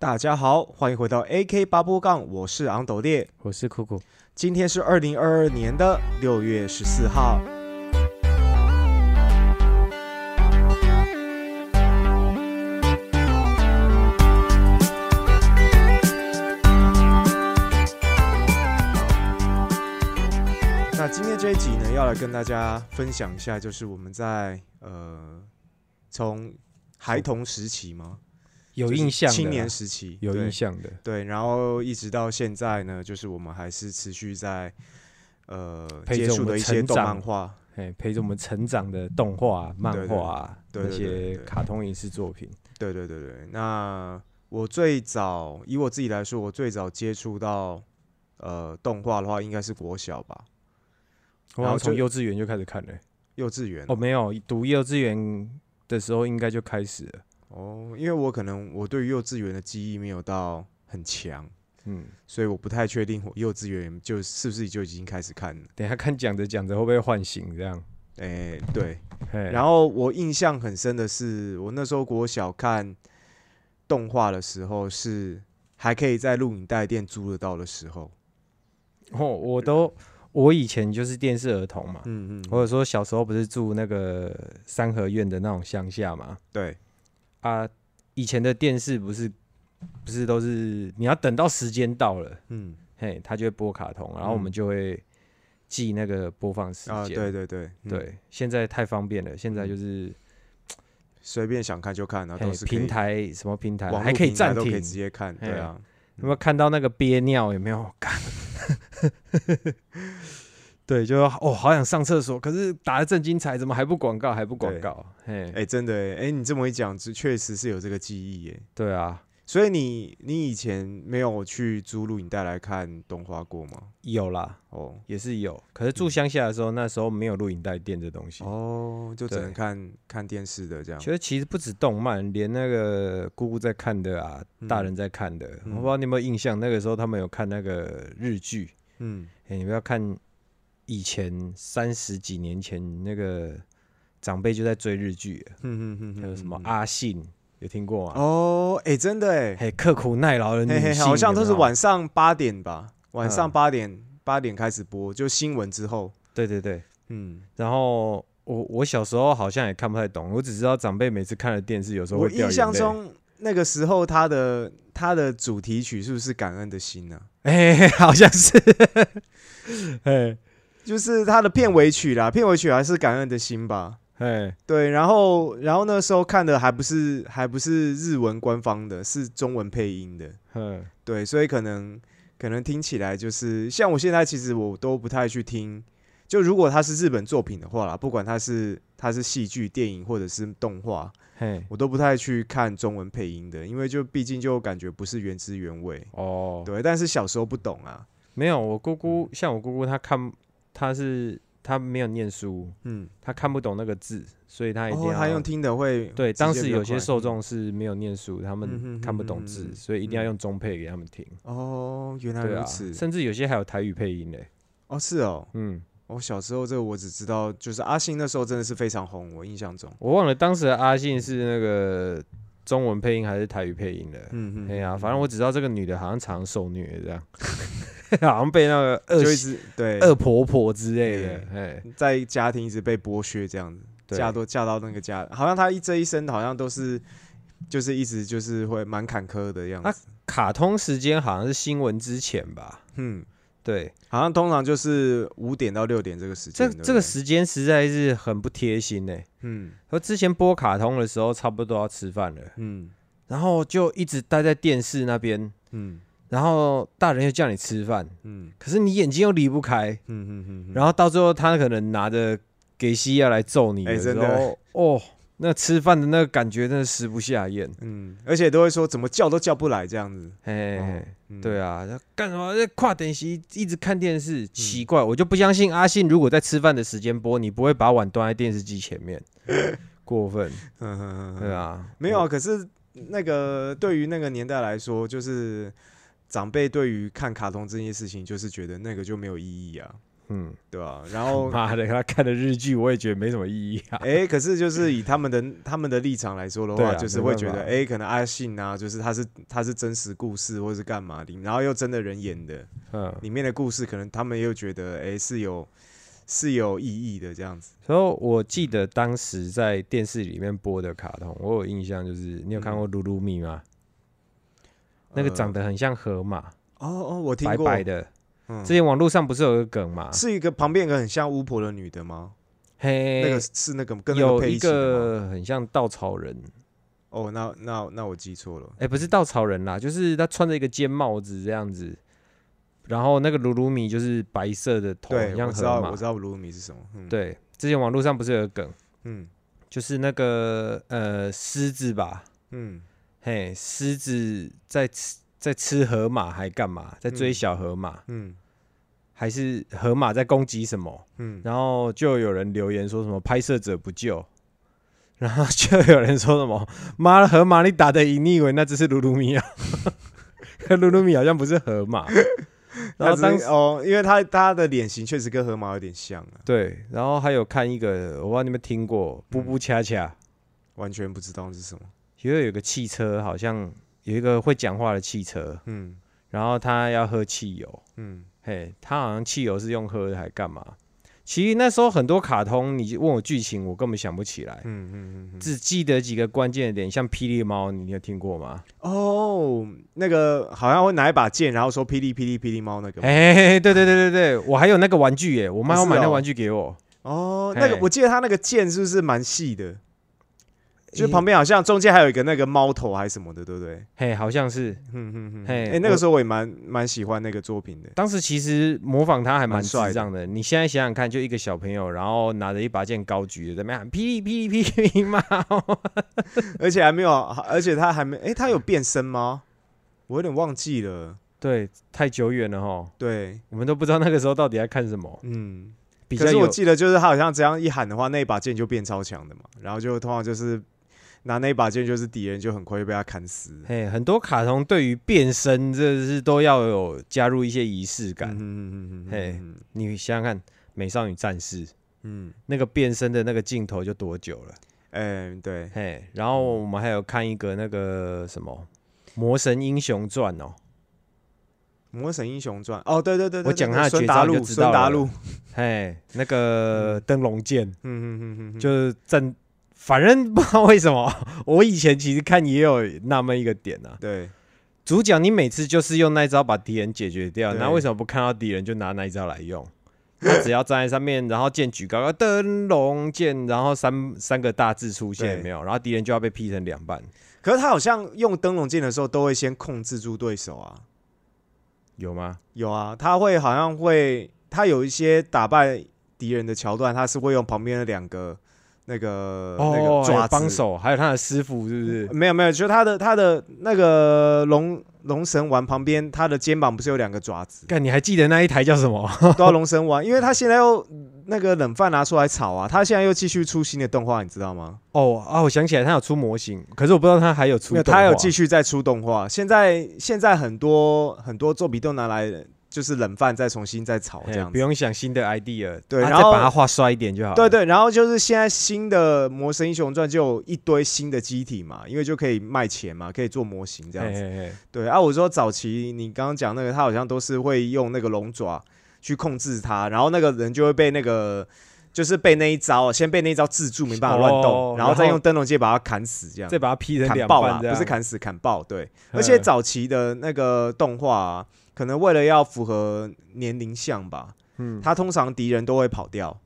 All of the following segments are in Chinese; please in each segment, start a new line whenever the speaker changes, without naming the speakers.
大家好，欢迎回到 AK 八波杠，我是昂斗烈。
我是酷酷，
今天是二零二二年的六月十四号。那今天这一集呢，要来跟大家分享一下，就是我们在呃从孩童时期吗？就是
有印象
青年时期
有印象的，
对，然后一直到现在呢，就是我们还是持续在呃接
陪着我们
触的一些动
成长
漫画，
哎，陪着我们成长的动画、啊漫画那些卡通影视作品，
对对对对。那我最早以我自己来说，我最早接触到呃动画的话，应该是国小吧，然后从
幼稚园就开始看了。
幼稚园
哦，没有，读幼稚园的时候应该就开始了。
哦，因为我可能我对于幼稚园的记忆没有到很强，
嗯，
所以我不太确定我幼稚园就是不是就已经开始看了。
等一下看讲着讲着会不会唤醒这样？
哎、对，
哎，
然后我印象很深的是，我那时候国小看动画的时候，是还可以在录影带店租得到的时候。
哦，我都我以前就是电视儿童嘛，
嗯嗯，
或者说小时候不是住那个三合院的那种乡下嘛，
对，
啊，以前的电视不是不是都是你要等到时间到了。
嗯
嘿，他就会播卡通，然后我们
嗯
就会记那个播放时间。
啊，对对对嗯
对现在太方便了，现在就是
随便想看就看，然后都是
平，台什么平台
网
还可以暂停
都可以。直接看。对啊，
有没有看到那个憋尿？有没有？干对，就哦，好想上厕所，可是打的正精彩，怎么还不广告？还不广告？嘿，
哎，真的哎，哎，你这么一讲，这确实是有这个记忆耶。
对啊，
所以你你以前没有去租录影带来看动画过吗？
有啦，
哦
也是有。可是住乡下的时候，那时候没有录影带店这东西。
哦，就只能看看电视的这样。
其实其实不止动漫，连那个姑姑在看的啊，大
嗯
人在看的，
嗯
我不知道你有没有印象，那个时候他们有看那个日剧，
嗯，
哎、你不要看以前三十几年前那个长辈就在追日剧了，
哼哼哼哼
还有什么阿信，有听过吗？
哦，哎、真的哎，
嘿，刻苦耐劳的女性，
嘿嘿，好像都是晚上八点吧，晚上
嗯
八点八点开始播，就新闻之后，
对对对。
嗯，
然后我我小时候好像也看不太懂，我只知道长辈每次看了电视，有时候
我印。象中那个时候他的他的主题曲是不是《感恩的心》呢？
哎、好像是，哎
就是他的片尾曲啦，片尾曲还是《感恩的心》吧？
哎，
对，然后然后那时候看的还不是还不是日文官方的，是中文配音的，
嗯，
对，所以可能可能听起来就是像我现在其实我都不太去听，就如果它是日本作品的话啦，不管它是它是戏剧、电影或者是动画，
嘿，
我都不太去看中文配音的，因为就毕竟就感觉不是原汁原味。
哦，
对，但是小时候不懂啊，
没有，我姑姑像我姑姑，她看她是他没有念书，
嗯，
他看不懂那个字，所以他一定
哦，
要、
他用听的会
对，当时有些受众是没有念书，他们看不懂字，
嗯哼。
所以一定要
嗯
用中配给他们听。
哦，原来如此，
甚至有些还有台语配音嘞。
哦是哦，
嗯，
我小时候这个我只知道，就是阿信那时候真的是非常红，我印象中，
我忘了当时的阿信是那个中文配音还是台语配音的。
嗯
哎呀，反正我只知道这个女的好像常受虐这样，好像被那个恶
就一直对
恶婆婆之类的。哎，
在家庭一直被剥削这样子，
对
嫁都嫁到那个家，好像他一这一生好像都是，就是一直就是会蛮坎坷的样
啊
子。
卡通时间好像是新闻之前吧？
嗯，
对，
好像通常就是五点到六点这个时间。
这这个时间实在是很不贴心呢。
嗯
和之前播卡通的时候，差不多要吃饭了，
嗯
然后就一直待在电视那边，
嗯
然后大人又叫你吃饭，
嗯。
可是你眼睛又离不开，
嗯嗯嗯，
然后到最后他可能拿着给西要来揍你
哎
的。时候，
真的
哦，那吃饭的那个感觉真的食不下咽。
嗯，而且都会说怎么叫都叫不来这样子。
嘿嘿嘿
哦嗯。
对啊，那干什么？在跨电席一直看电视，奇怪，我就不相信阿信如果在吃饭的时间播，你不会把碗端在电视机前面，过分，
嗯嗯嗯，
对啊，
没有啊，可是那个对于那个年代来说，就是长辈对于看卡通这件事情，就是觉得那个就没有意义啊。
嗯，
对吧、然后
妈的，他看的日剧我也觉得没什么意义啊。
哎、可是就是以他们的他们的立场来说的话，
啊
就是会觉得，哎、可能阿信啊，就是他是他是真实故事或是干嘛的，然后又真的人演的，
嗯，
里面的故事可能他们又觉得，哎、是有是有意义的这样子。
所以我记得当时在电视里面播的卡通，我有印象，就是你有看过鲁鲁米吗？那个
呃
长得很像河马，
哦哦，我听过，
白白的。
嗯
之前网络上不是有个梗吗？
是一个旁边一个很像巫婆的女的吗？
嘿，
那个是那个跟那个
有一
配起的吗？
个很像稻草人，
哦，那那那我记错了。
哎、不是稻草人啦，就是他穿着一个尖帽子这样子，然后那个鲁鲁米就是白色的头，
对，
很像
我知道
河马
我知。道卢米是什么。嗯，，
对，之前网络上不是有个梗，
嗯
就是那个呃狮子吧，
嗯
嘿，狮子在吃在吃河马还干嘛？在追
嗯
小河马，
嗯
还是河马在攻击什么？
嗯，
然后就有人留言说什么拍摄者不救，然后就有人说什么妈的河马你打得赢，你以为那只是鲁鲁米啊？可鲁鲁米好像不是河马。然
后
当
哦，因为他他的脸型确实跟河马有点像啊，
对，然后还有看一个，我不知道你们听过《布布恰恰》，
完全不知道是什么。
因为有个汽车，好像有一个会讲话的汽车，
嗯
然后他要喝汽油，
嗯
嘿，他好像汽油是用喝的，还干嘛？其实那时候很多卡通，你问我剧情，我根本想不起来，
嗯嗯嗯嗯。
只记得几个关键的点，像霹雳猫，你有听过吗？
哦，那个好像会拿一把剑，然后说霹雳霹雳霹雳猫那个吗。
哎、对对对对对，我还有那个玩具耶，我妈要买那玩具给我。
哦，那个我记得他那个剑是不是蛮细的？就旁边好像中间还有一个那个猫头还是什么的，对不对？
嘿，好像是。
嗯嗯嗯。
嘿
哎，那个时候我也蛮蛮喜欢那个作品的。
当时其实模仿他还蛮
蛮帅的
智障的。你现在想想看，就一个小朋友，然后拿着一把剑高举着，在那边喊霹雳霹雳霹雳猫。
而且还没有，而且他还没，哎，他有变身吗？我有点忘记了。
对，太久远了哈，
对，
我们都不知道那个时候到底在看什么。
嗯。可是我记得就是他好像这样一喊的话，那一把剑就变超强的嘛，然后就通常就是拿那一把剑，就是敌人就很快就被他砍死。
嘿，很多卡通对于变身这是都要有加入一些仪式感。
嗯嗯嗯嗯嗯，
嘿
嗯
你想想看，《美少女战士》
嗯，
那个变身的那个镜头就多久了？
哎，对，
嘿，然后我们还有看一个那个什么《魔神英雄传》哦，《
魔神英雄传》哦，对对对对，
我讲
对
他的绝招就知道了
孙达路，
嘿，那个灯笼剑
嗯嗯嗯嗯，
就是正，反正不知道为什么，我以前其实看也有那么一个点啊，
对，
主角你每次就是用那一招把敌人解决掉，那为什么不看到敌人就拿那一招来用？他只要站在上面，然后剑举高高，灯笼剑，然后三三个大字出现，有没有？然后敌人就要被劈成两半，
可是他好像用灯笼剑的时候，都会先控制住对手啊。
有吗？
有啊，他会好像会，他有一些打败敌人的桥段，他是会用旁边的两个那个、那个爪
帮手，还有他的师傅，是不是？
没有没有，就他的他的那个龙龙神丸旁边，他的肩膀不是有两个爪子，
看，你还记得那一台叫什么？
都要龙神丸，因为他现在又那个冷饭拿出来炒啊，他现在又继续出新的动画，你知道吗？
哦啊，我想起来，他有出模型，可是我不知道他还有出。
他有继续在出动画，现在现在很多很多作品都拿来就是冷饭再重新再炒
嘿
这样子
不。用想新的 idea，
对然后
把它画帅一点就好了。
对对，然后就是现在新的《魔神英雄传》就有一堆新的机体嘛，因为就可以卖钱嘛，可以做模型这样子。
嘿嘿嘿
对啊，我说早期你刚刚讲那个，他好像都是会用那个龙爪去控制它，然后那个人就会被那个就是被那一招先被那一招制住，没办法乱动，
哦然后
再用灯笼剑把它砍死，这样
再把它劈成两
砍爆啦
半，
不是砍死砍爆。对，
嗯
而且早期的那个动画、啊，可能为了要符合年龄项吧，
嗯，
他通常敌人都会跑掉，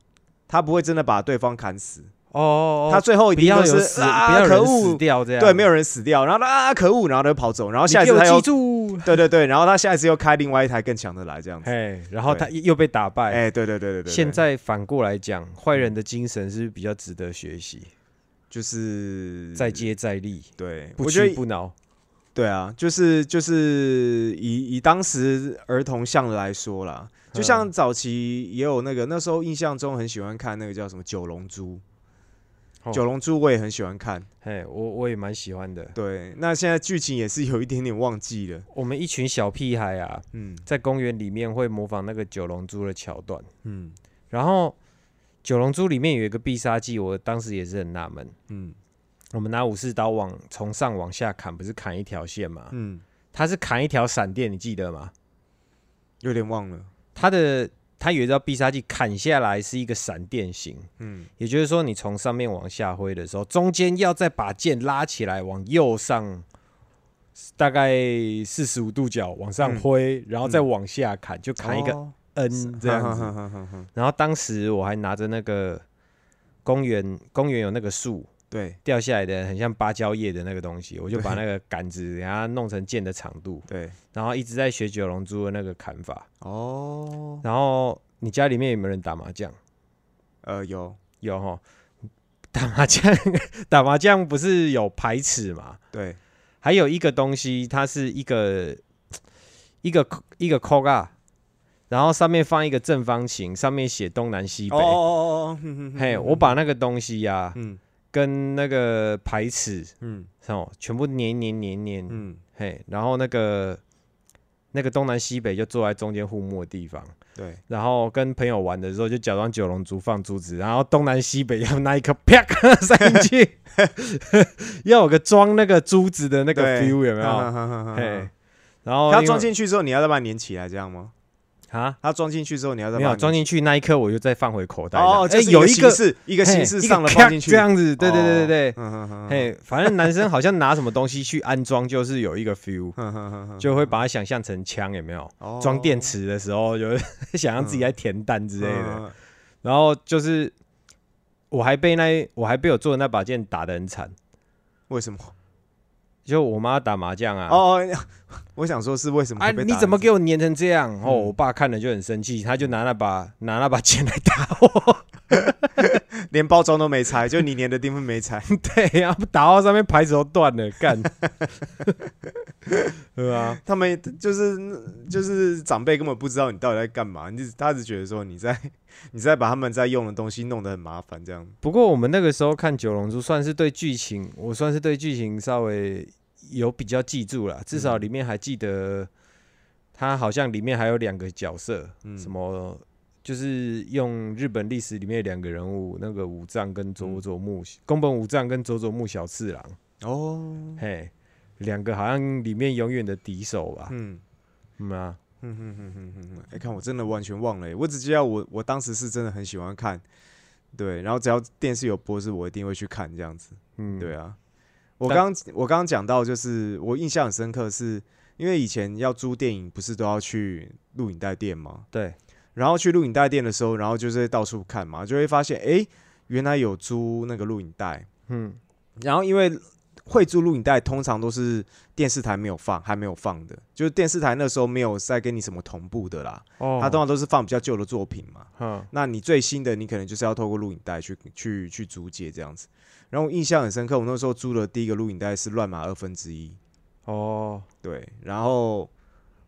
他不会真的把对方砍死，
哦哦，
他最后一
不
定都是
要有死，
啊，可
要有人死
恶，
掉这样。
对，没有人死掉，然后啊，可恶，然后他就跑走，然后下一次他又
记住。
对对对，然后他下一次又开另外一台更强的来，这样子。
哎，然后他
对
又被打败。
哎，对对对对对，对
现在反过来讲，坏人的精神是是比较值得学习，
就是
再接再厉，
对，
不屈不挠。
对啊，就是就是以以当时儿童向的来说啦，就像
嗯
早期也有那个那时候印象中很喜欢看那个叫什么九龙珠，
哦
九龙珠我也很喜欢看。
嘿，我我也蛮喜欢的。
对，那现在剧情也是有一点点忘记了。
我们一群小屁孩啊，
嗯
在公园里面会模仿那个九龙珠的桥段，
嗯
然后九龙珠里面有一个必杀技，我当时也是很纳闷。
嗯
我们拿武士刀往从上往下砍，不是砍一条线吗？
嗯，
他是砍一条闪电，你记得吗？
有点忘了。
他的他有一招必杀技，砍下来是一个闪电型，
嗯
也就是说，你从上面往下挥的时候，中间要再把剑拉起来，往右上大概四十五度角往上
嗯
挥，然后再往下砍，就砍一个
哦
N 这样子。然后当时我还拿着那个公园公园有那个树
对
掉下来的很像芭蕉叶的那个东西，我就把那个杆子给它弄成剑的长度，
对，
然后一直在学九龙珠的那个砍法。
哦，
然后你家里面有没有人打麻将？
呃，有，
有哈，打麻将 打麻将不是有牌尺嘛？
对，
还有一个东西，它是一个一个一个扣啊，然后上面放一个正方形，上面写东南西北。
哦哦哦哦，
嘿，我把那个东西呀、
嗯
跟那个牌尺
嗯。
哦，全部黏黏黏黏，
嗯，
嘿，然后那个那个东南西北就坐在中间互摸的地方，
对，
然后跟朋友玩的时候就假装九龙珠放珠子，然后东南西北要拿一颗啪 塞进去，要有个装那个珠子的那个
对。
feel 有没有？
有
嘿，然后
它装进去之后，你要再把它粘起来，这样吗？
啊，
它装进去之后，你要再
没有装进去那一刻我就再放回口袋了。
哦，
哎，
就
有一个
是，一个形式上的
一个
放进去，
这样子，对对对对对。嘿，反正男生好像拿什么东西去安装，就是有一个 feel，就会把它想象成枪，有没有？
哦
装电池的时候，就想象自己在填弹之类的。
嗯
然后就是我还被那我还被我做的那把剑打得很惨，
为什么？
就我妈打麻将啊。
哦，我想说是为什么
你怎么给我粘成这样？哦，
嗯
我爸看了就很生气，他就拿那把拿那把剑来打我。
连包装都没拆，就你粘的地方没拆？
对，然后打到上面牌子都断了，干。对啊，
他们就是就是长辈根本不知道你到底在干嘛，你只他只觉得说你在你在把他们在用的东西弄得很麻烦，这样。
不过我们那个时候看《九龙珠》，算是对剧情，我算是对剧情稍微有比较记住了，至少里面还记得，他好像里面还有两个角色，
嗯
什么就是用日本历史里面两个人物，那个武藏跟
嗯
佐佐木，宫本武藏跟佐佐木小次郎，
哦，
嘿，两个好像里面永远的敌手吧，
嗯。
嗯啊，
哼哼哼哼哼哼，哎、看我真的完全忘了耶，我只知道我我当时是真的很喜欢看，对，然后只要电视有播是我一定会去看这样子，
嗯，
对啊。我刚我刚刚讲到，就是我印象很深刻是，因为以前要租电影不是都要去录影带店吗？
对，
然后去录影带店的时候，然后就是到处看嘛，就会发现，哎、原来有租那个录影带，
嗯，
然后因为会租录影带，通常都是电视台没有放，还没有放的，就是电视台那时候没有在跟你什么同步的啦，
哦，
它通常都是放比较旧的作品嘛。
嗯，
那你最新的，你可能就是要透过录影带去去去租借这样子。然后我印象很深刻，我那时候租的第一个录影带是《乱马二分之一》，
哦，
对，然后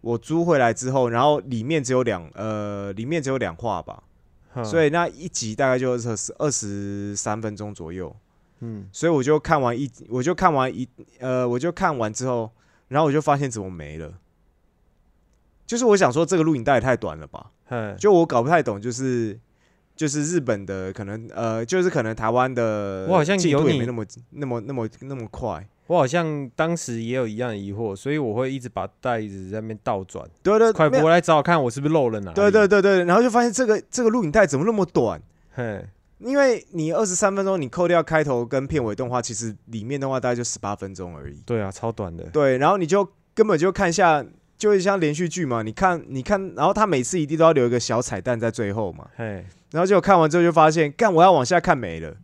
我租回来之后，然后里面只有两呃，里面只有两话吧，所以那一集大概就二十二十三分钟左右。
嗯，
所以我就看完一，我就看完一，呃，我就看完之后，然后我就发现怎么没了。就是我想说，这个录影带也太短了吧？
嘿，
就我搞不太懂，就是就是日本的可能，呃，就是可能台湾的，
我好像有你
进度也没那么那么那么那么快。
我好像当时也有一样的疑惑，所以我会一直把袋子在那边倒转，
对对，
快
没有
播来找我看我是不是漏了哪。
对对对对，然后就发现这个这个录影带怎么那么短？
嘿，
因为你二十三分钟，你扣掉开头跟片尾动画，其实里面的话大概就十八分钟而已。
对啊，超短的。
对，然后你就根本就看一下，就是像连续剧嘛，你看你看，然后他每次一定都要留一个小彩蛋在最后嘛，
嘿，
然后结果看完之后就发现，干我要往下看没了，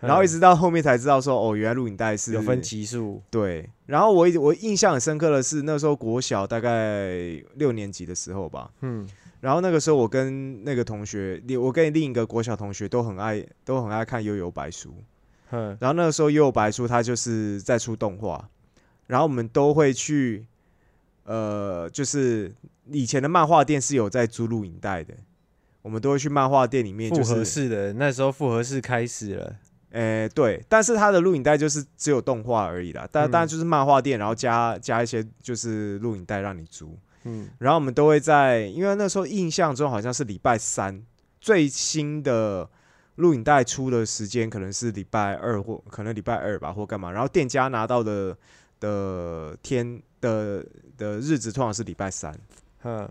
然后一
直
直到后面才知道说，哦，原来录影带是
有分级数。
对，然后我一我印象很深刻的是，那时候国小大概六年级的时候吧，
嗯，
然后那个时候我跟那个同学，我跟另一个国小同学都很爱都很爱看《悠悠白书》，
哼，
然后那个时候《悠悠白书》它就是在出动画，然后我们都会去，呃，就是以前的漫画店是有在租录影带的，我们都会去漫画店里面，就
复合
是
式的那时候复合式开始了。
诶、对，但是它的录影带就是只有动画而已啦，但
嗯
当然就是漫画店，然后加加一些就是录影带让你租，
嗯，
然后我们都会在，因为那时候印象中好像是礼拜三最新的录影带出的时间可能是礼拜二或可能礼拜二吧，或干嘛，然后店家拿到的的天的的日子通常是礼拜三，
嗯，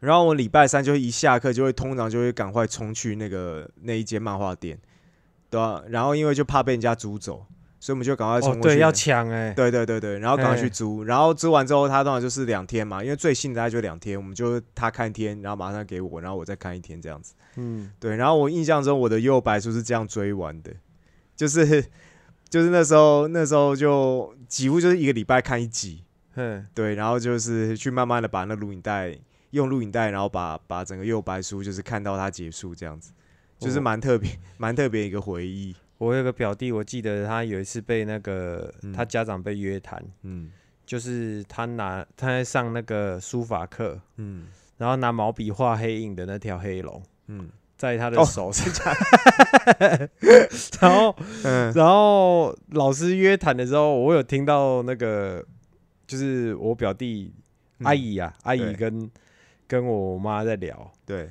然后我礼拜三就会一下课就会通常就会赶快冲去那个那一间漫画店，对啊，然后因为就怕被人家租走，所以我们就赶快冲
哦，对，
过去。
要抢哎，
对对对对，然后赶快去
嘿
租，然后租完之后，他当然就是两天嘛，因为最新的大概就两天，我们就他看一天，然后马上给我，然后我再看一天这样子。
嗯，
对，然后我印象中我的右白书是这样追完的，就是就是那时候那时候就几乎就是一个礼拜看一集，
嗯，
对，然后就是去慢慢的把那录影带用录影带，然后把把整个右白书就是看到它结束这样子，就是
哦
蛮特别 蛮特别一个回忆。
我有个表弟，我记得他有一次被那个
嗯。
他家长被约谈，
嗯。
就是他拿他在上那个书法课，
嗯。
然后拿毛笔画黑影的那条黑龙。
嗯。
在他的
哦。
手上，然后
嗯。
然后老师约谈的时候，我有听到那个，就是我表弟
嗯
阿姨啊，阿姨跟跟我妈在聊，
对，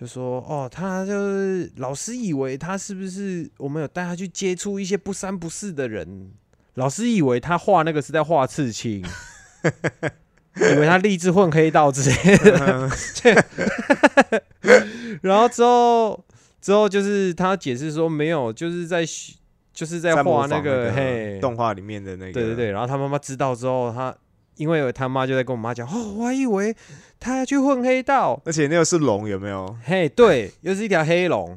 就说哦，他就是老师以为他是不是我们有带他去接触一些不三不四的人，老师以为他画那个是在画刺青。以为他立志混黑道之类的，然后之后之后就是他解释说没有，就是在就是在画
那
个嘿
动画里面的那个，
对对对，然后他妈妈知道之后，他因为他妈就在跟我妈讲，哦，我还以为他要去混黑道，
而且那个是龙有没有？
嘿，对，又是一条黑龙。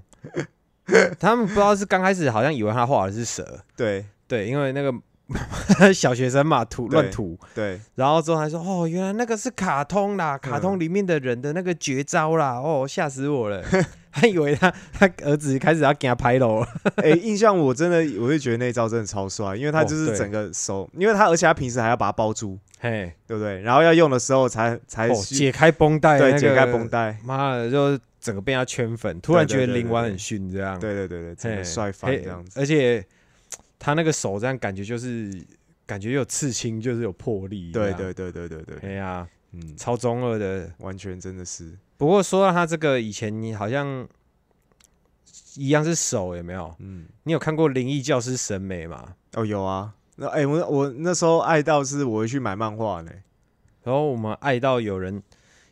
他们不知道是刚开始好像以为他画的是蛇，
对
对，因为那个 小学生嘛，涂乱涂，
对，
然后之后还说，哦，原来那个是卡通啦，卡通里面的人的那个绝招啦，哦，吓死我了，还以为他他儿子开始要给他拍楼了，
哎、印象我真的我就觉得那招真的超帅，因为他就是整个手，因为他而且他平时还要把它包住，
嘿，
对不对？然后要用的时候才才
哦，解开绷带，
对解开绷，带，
妈的，就整个被他圈粉，突然觉得林婉很逊这样，
对对对对，帅翻这样子。
而且他那个手这样感觉就是感觉有刺青，就是有魄力，
对，对对对对对，
哎呀，
嗯，
超中二的。
完全真的是，
不过说到他这个以前，你好像一样是手，有没有？
嗯，
你有看过《灵异教师》审美吗？
哦有啊，那哎、我我那时候爱到是我会去买漫画呢，
然后我们爱到有人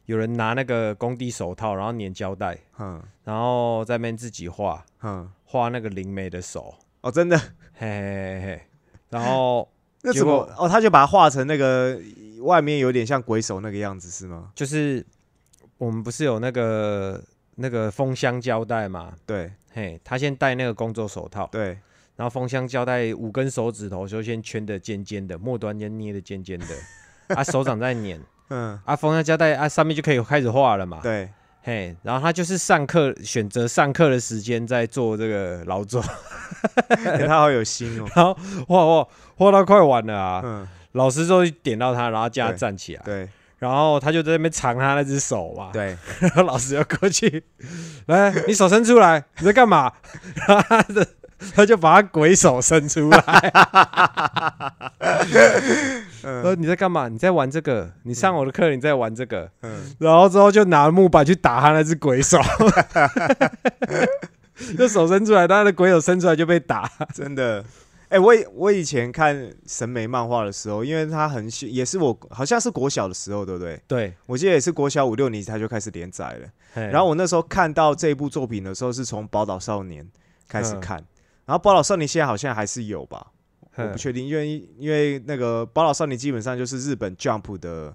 有人拿那个工地手套，然后粘胶带，
嗯
然后在那边自己画
嗯，
画那个灵媒的手，
哦真的，
嘿嘿嘿嘿，然后
那怎么
结果
哦他就把它画成那个外面有点像鬼手那个样子是吗？
就是我们不是有那个那个封箱胶带嘛？
对。
嘿，他先戴那个工作手套，
对，
然后封箱胶带五根手指头就先圈的尖尖的，末端先捏的尖尖的，啊手掌在捻，
嗯。
啊封箱胶带啊上面就可以开始画了嘛。
对，
嘿，然后他就是上课选择上课的时间在做这个劳作，
哎他好有心哦，
然后画画画到快完了啊，
嗯
老师就点到他，然后叫他站起来，
对。
然后他就在那边藏他那只手嘛，
对，
然后老师要过去，来，你手伸出来，你在干嘛？然后他的他就把他鬼手伸出来，说你在干嘛？你在玩这个？你上我的课，你在玩这个？
嗯
然后之后就拿木板去打他那只鬼手，就手伸出来，他的鬼手伸出来就被打。
真的。哎、我以我以前看审美漫画的时候，因为他很小，也是我好像是国小的时候，对不对？
对，
我记得也是国小五六年级他就开始连载了。
然
然后我那时候看到这部作品的时候，是从《宝岛少年》开始
嗯
看。然后《宝岛少年》现在好像还是有吧，我不确定，因为因为那个《宝岛少年》基本上就是日本 Jump 的，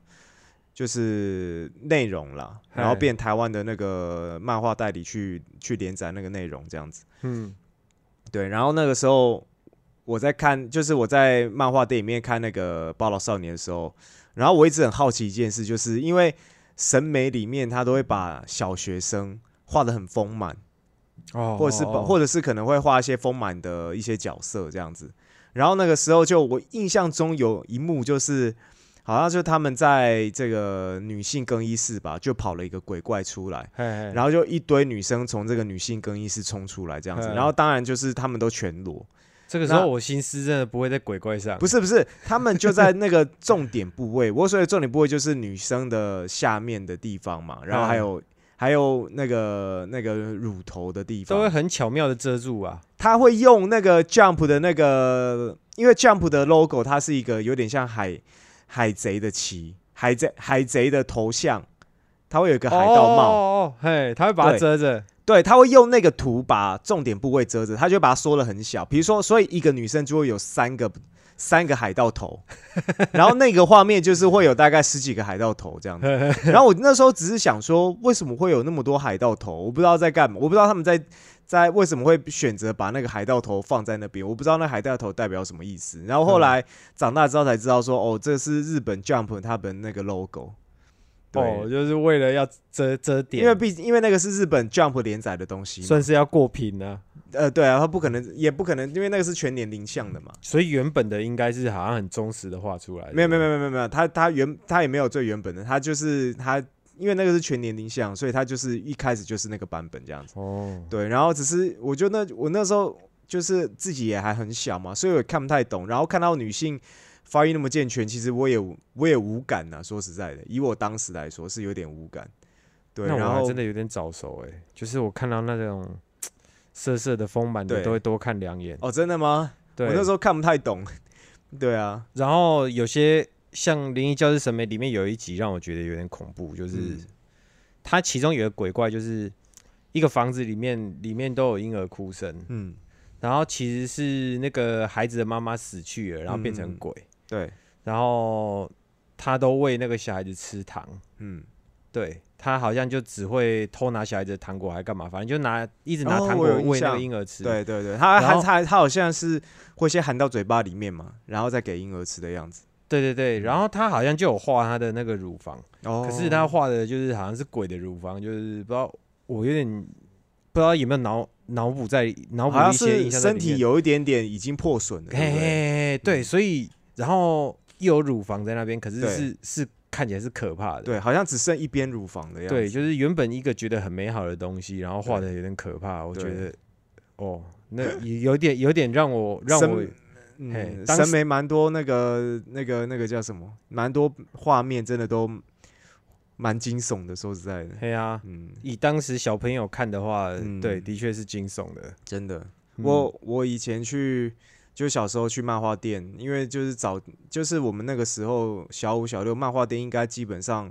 就是内容啦，然后变台湾的那个漫画代理去去连载那个内容这样子。
嗯。
对，然后那个时候我在看，就是我在漫画店里面看那个《宝岛少年》的时候，然后我一直很好奇一件事，就是因为审美里面他都会把小学生画的很丰满，
哦
或者是或者是可能会画一些丰满的一些角色这样子。然后那个时候就我印象中有一幕就是好像就他们在这个女性更衣室吧，就跑了一个鬼怪出来，
嘿嘿
然后就一堆女生从这个女性更衣室冲出来这样子，
嗯
然后当然就是他们都全裸，
这个时候我心思真的不会在鬼怪上，
不是不是，他们就在那个重点部位，我所谓重点部位就是女生的下面的地方嘛，然后还有、还有那个那个乳头的地方
都会，很巧妙的遮住啊。
他会用那个 Jump 的那个，因为 Jump 的 logo 它是一个有点像海海贼的旗，海贼海贼的头像，它会有一个海盗帽。
哦哦哦，嘿，他会把它遮着，
对，他会用那个图把重点部位遮着，他就把它缩的很小。比如说，所以一个女生就会有三个三个海盗头，然后那个画面就是会有大概十几个海盗头这样子。然后我那时候只是想说，为什么会有那么多海盗头？我不知道在干嘛，我不知道他们在在为什么会选择把那个海盗头放在那边，我不知道那海盗头代表什么意思。然后后来长大之后才知道说，哦，这是日本 Jump 他们那个 logo。对，
哦，就是为了要遮遮点，
因为毕因为那个是日本 Jump 连载的东西，
算是要过品啊。
呃，对啊，他不可能，也不可能，因为那个是全年龄向的嘛。
所以原本的应该是好像很忠实的画出来的，
没有，没有，没有，没有，没有，他他原他也没有最原本的，他就是他，因为那个是全年龄向，所以他就是一开始就是那个版本这样子。
哦，
对，然后只是我觉得那我那时候就是自己也还很小嘛，所以我也看不太懂。然后看到女性发育那么健全，其实我也我也无感呐、说实在的，以我当时来说是有点无感。对，然后
真的有点早熟哎，就是我看到那种色色的丰满的
对。
都会多看两眼，
哦，真的吗？
对，
我那时候看不太懂。对啊，
然后有些像《灵异教室》审美里面有一集让我觉得有点恐怖，就是、
嗯。
它其中有个鬼怪，就是一个房子里面里面都有婴儿哭声，
嗯，
然后其实是那个孩子的妈妈死去了，然后变成
嗯。
鬼，
对，
然后他都喂那个小孩子吃糖，
嗯，
对他好像就只会偷拿小孩子的糖果还干嘛，反正就拿一直拿
哦
糖果喂那个婴儿吃，
对对对，他还他他好像是会先含到嘴巴里面嘛，然后再给婴儿吃的样子。
对对对，然后他好像就有画他的那个乳房。
哦
可是他画的就是好像是鬼的乳房，就是不知道我有点不知道有没有脑脑补在脑补一些印
是身。体有一点点已经破损了，对
嘿嘿
不对？
嘿，对，
嗯
所以然后又有乳房在那边，可是是是看起来是可怕的。
对，好像只剩一边乳房的样子。
对，就是原本一个觉得很美好的东西，然后画的有点可怕，我觉得哦，那有点有点让我让
审
我嘿
嗯，审美蛮多那个那个那个叫什么，蛮多画面真的都蛮惊悚的。说实在的，
对啊，
嗯，
以当时小朋友看的话，
嗯
对，的确是惊悚的。
真的，
嗯
我我以前去，就小时候去漫画店，因为就是早，就是我们那个时候小五小六，漫画店应该基本上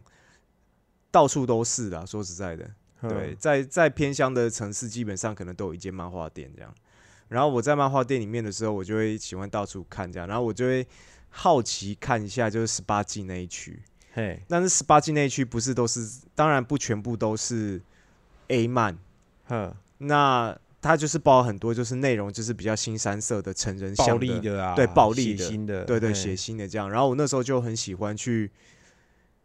到处都是啦。说实在的，
嗯
对，在在偏乡的城市，基本上可能都有一间漫画店这样。然后我在漫画店里面的时候，我就会喜欢到处看这样，然后我就会好奇看一下，就是十八禁那一区。
嘿，
但是十八禁那一区不是都是，当然不全部都是 A 漫，
哼，
那它就是包很多，就是内容就是比较新三色的成人向
暴力的啊，
对暴力的对对，
嘿
血腥的这样。然后我那时候就很喜欢去，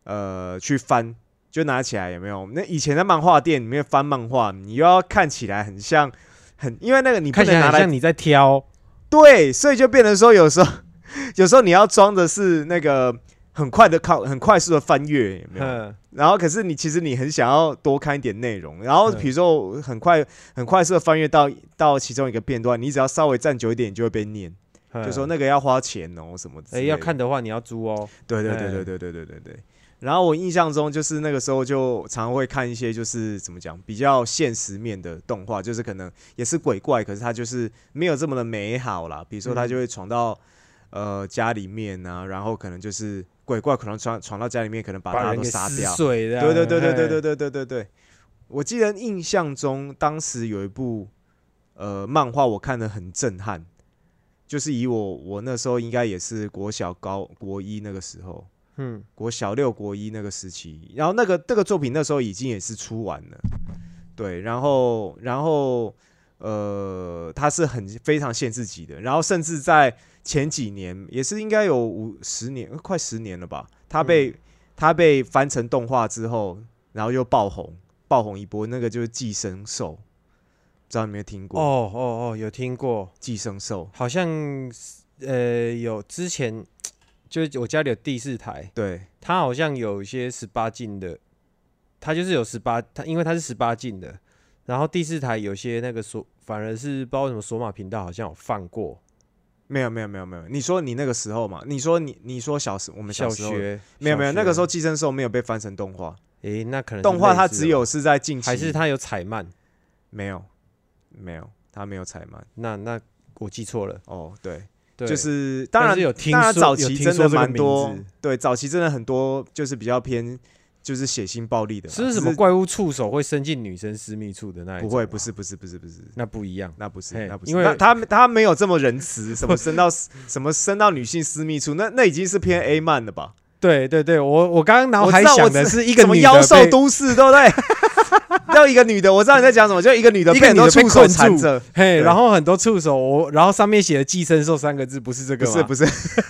呃，去翻，就拿起来有没有？那以前在漫画店里面翻漫画，你又要看起来很像，很因为那个你不
看起
能拿来
来像你在挑，
对，所以就变成说有时候 有时候你要装的是那个很快的靠很快速的翻阅，有没有？
哼，
然后可是你其实你很想要多看一点内容，然后
嗯
比如说很快很快速的翻阅到到其中一个片段，你只要稍微站久一点，你就会被念，就说
那
那个要花钱哦什么的
哎。要看的话，你要租哦，
对对对对对对对对对。然后我印象中就是那个时候就常会看一些就是怎么讲比较现实面的动画，就是可能也是鬼怪，可是它就是没有这么的美好啦。比如说它就会闯到、呃家里面啊，然后可能就是鬼怪可能闯闯到家里面，可能把大家都
人给撕
杀掉。对对对对对对对对对对。我记得印象中当时有一部呃漫画，我看的很震撼，就是以我我那时候应该也是国小高国一那个时候，
嗯，
国小六国一那个时期，然后那个这个作品那时候已经也是出完了，对，然后然后呃，它是很非常限制级的，然后甚至在前几年也是应该有五十年，呃快十年了吧，他被、他被翻成动画之后，然后又爆红，爆红一波，那个就是寄生兽，不知道你有没有听过？
哦哦哦，有听过，
寄生兽，
好像呃有之前 就是我家里有第四台，
对，
它好像有一些十八禁的，它就是有十八，它因为它是十八禁的，然后第四台有些那个索，反而是不知道什么索马频道好像有放过，
没有没有没有没有，你说你那个时候嘛，你说你你说小时我们
小
时候
学
没有没有，那个时候
候，《
寄生兽》没有被翻成动画，
诶、那可能是
动画它只
类似的
有是在近期，
还是它有彩漫，
没有没有，它没有彩漫
那那我记错了，
哦，对，
对，
就是当然
有听
当然早期真的
这个名
蛮多
字，
对，早期真的很多就是比较偏就是血腥暴力的啦，
是是什么怪物触手会伸进女生私密处的那一种？
不会，不，是不是不是不是。
那不一样。
那不是，那不是，
因为
他他他没有这么仁慈，什么伸到什么伸到女性私密处，那那已经是偏 A 漫了吧？
对对对，我我刚刚脑海想的是一个
什么妖兽都市，对不对？要一个女的，我知道你在讲什么，就一个女的
一个
被很多
女的
触手缠着，
嘿，然后很多触手，我然后上面写的“寄生兽”三个字，不是这个吗？
不是不是，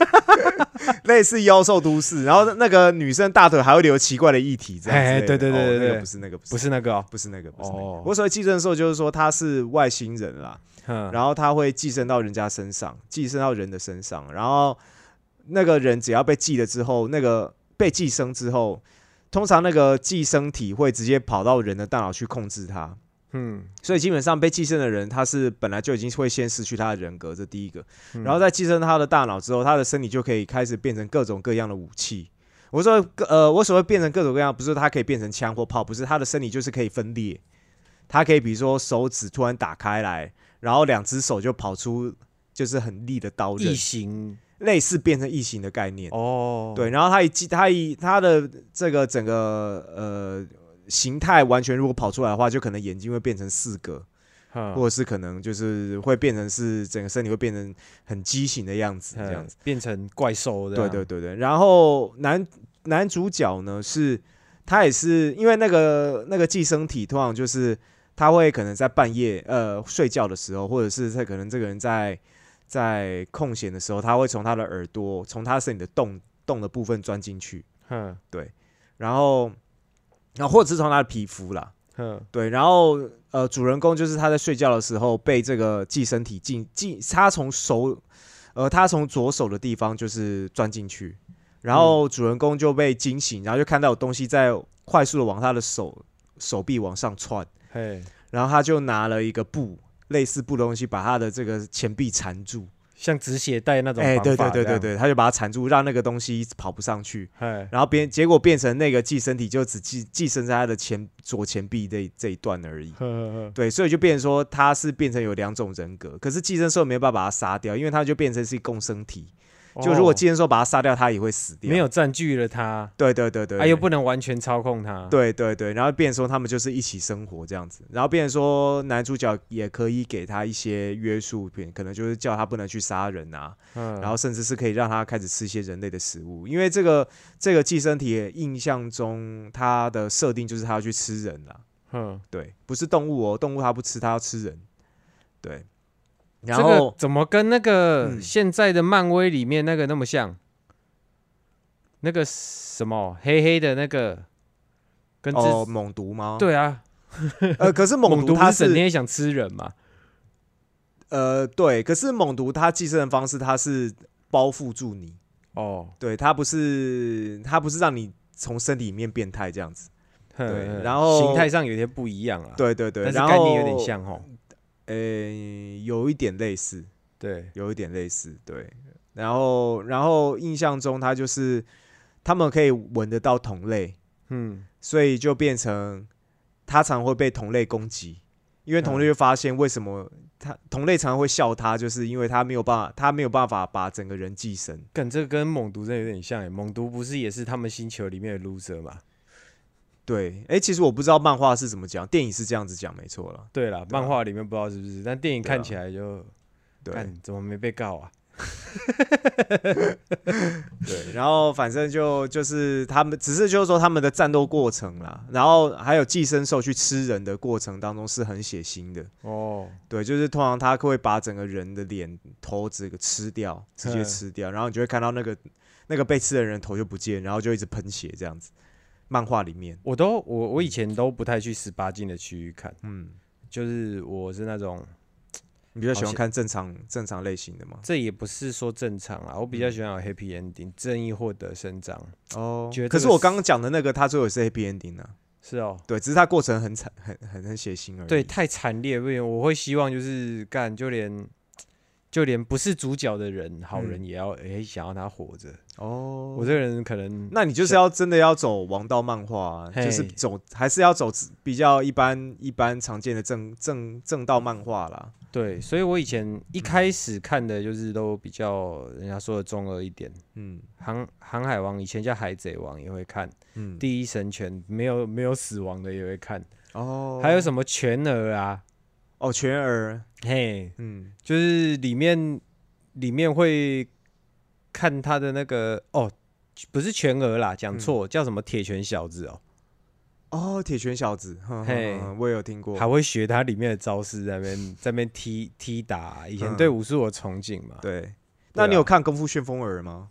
类似妖兽都市，然后那个女生大腿还会留奇怪的液体，这样
哎对对对
哦
对对。
不是那个
不是。那个哦，
不是那个不是那个。
哦。
我所谓寄生兽就是说他是外星人啦，
嗯，
然后他会寄生到人家身上，寄生到人的身上，然后那个人只要被寄了之后，那个被寄生之后，通常那个寄生体会直接跑到人的大脑去控制他，
嗯，
所以基本上被寄生的人，他是本来就已经会先失去他的人格，这第一个，
嗯。
然后在寄生他的大脑之后，他的身体就可以开始变成各种各样的武器。我说呃，我所谓变成各种各样，不是他可以变成枪或炮，不是他的身体就是可以分裂，他可以比如说手指突然打开来，然后两只手就跑出就是很利的刀刃
异，形。
类似变成异形的概念。
哦，
对，然后他一记，他一他的这个整个呃形态完全如果跑出来的话，就可能眼睛会变成四个，
嗯，
或者是可能就是会变成是整个身体会变成很畸形的样子，这样子。
嗯变成怪兽的，
对对，对对，然后男男主角呢是，他也是因为那个那个寄生体通常就是他会可能在半夜呃睡觉的时候，或者是他可能这个人在在空闲的时候，他会从他的耳朵从他身体的洞洞的部分钻进去，
嗯
然后然后或者是从他的皮肤啦，
嗯
对，然后呃，主人公就是他在睡觉的时候被这个寄生体进进，他从手，呃，他从左手的地方就是钻进去，然后主人公就被惊醒，然后就看到有东西在快速的往他的手手臂往上窜，
嘿，
然后他就拿了一个布，类似布的东西把他的这个前臂缠住，
像止血带那种
哎，
绑
对对
法，
对对对，他就把它缠住，让那个东西跑不上去，
嘿，
然后变结果变成那个寄生体就只寄寄生在他的前左前臂这这一段而已。
呵呵呵
对，所以就变成说他是变成有两种人格，可是寄生兽没有办法把它杀掉，因为它就变成是共生体。就如果
哦。
寄生兽把它杀掉，它也会死掉。
没，有占据了它，
对对对对，
啊，又不能完全操控它，，
对对对，然后变成说他们就是一起生活这样子，然后变成说男主角也可以给他一些约束品，可能就是叫他不能去杀人啊，
嗯，
然后甚至是可以让他开始吃一些人类的食物，因为这个这个寄生体印象中它的设定就是它要去吃人啦，
嗯，
对，不是动物哦，动物它不吃，它要吃人，对。然
这
后
个怎么跟那个
嗯
现在的漫威里面那个那么像？那个什么黑黑的那个，跟之
哦，猛毒吗？，
对啊，
呃，可是猛
猛毒不
毒它是
是整天想吃人嘛？
呃，对，可是猛毒它寄生的方式，它是包覆住你，
哦，
对，它不是它不是让你从身体里面变态这样子，
对
对然后
形态上有些不一样啊，，
对对对，
但是概念有点，像哦。
呃，有一点类似，
对，
有一点类似，对，然后然后印象中它就是他们可以闻得到同类，
嗯，
所以就变成他常会被同类攻击，因为同类就发现为什么他同类常常会笑他，就是因为他没有办法，他没有办法把整个人寄生。
跟这个跟猛毒真的有点像诶，猛毒不是也是他们星球里面的 loser 嘛？
对，哎、其实我不知道漫画是怎么讲，电影是这样子讲，没错了。
对啦，
对啊
漫画里面不知道是不是，但电影看起来就
对
看怎么没被告啊？
对，然后反正就就是他们，只是就是说他们的战斗过程啦，然后还有寄生兽去吃人的过程当中是很血腥的。
哦，
对，就是通常他会把整个人的脸、头这个吃掉，直接
嗯
吃掉，然后你就会看到那个那个被吃的人头就不见，然后就一直喷血这样子。漫画里面，
我都我我以前都不太去十八禁的区域看，
嗯，
就是我是那种
你比较喜欢看正常正常类型的吗？
这也不是说正常啊，我比较
嗯。
喜欢有 happy ending，正义获得伸张。
哦。可是我刚刚讲的那个，他最后也是 happy ending 呢、
是哦，
对，只是他过程很惨，很很很血腥而已。
对，，太惨烈，不行，我会希望就是干，就连就连不是主角的人，好人也要诶、想要他活着。
哦，
我这个人可能
那你就是要真的要走王道漫画、啊，就是走还是要走比较一般一般常见的正正正道漫画啦。
对，所以我以前一开始看的就是都比较人家说的中二一点，
嗯。
航航海王以前叫海贼王也会看，
嗯，
第一神拳没有没有死亡的也会看，
哦，
还有什么全儿啊，
哦全儿，
嘿，
嗯。
就是里面里面会看他的那个哦，不是全儿啦，讲错，叫什么铁拳小子哦，
哦铁拳小子，哼哼
嘿。
我也有听过。
还会学他里面的招式，在那边 在那边踢踢打。以前
嗯。
对武术有憧憬嘛，
对，那你有看《功夫旋风耳》吗？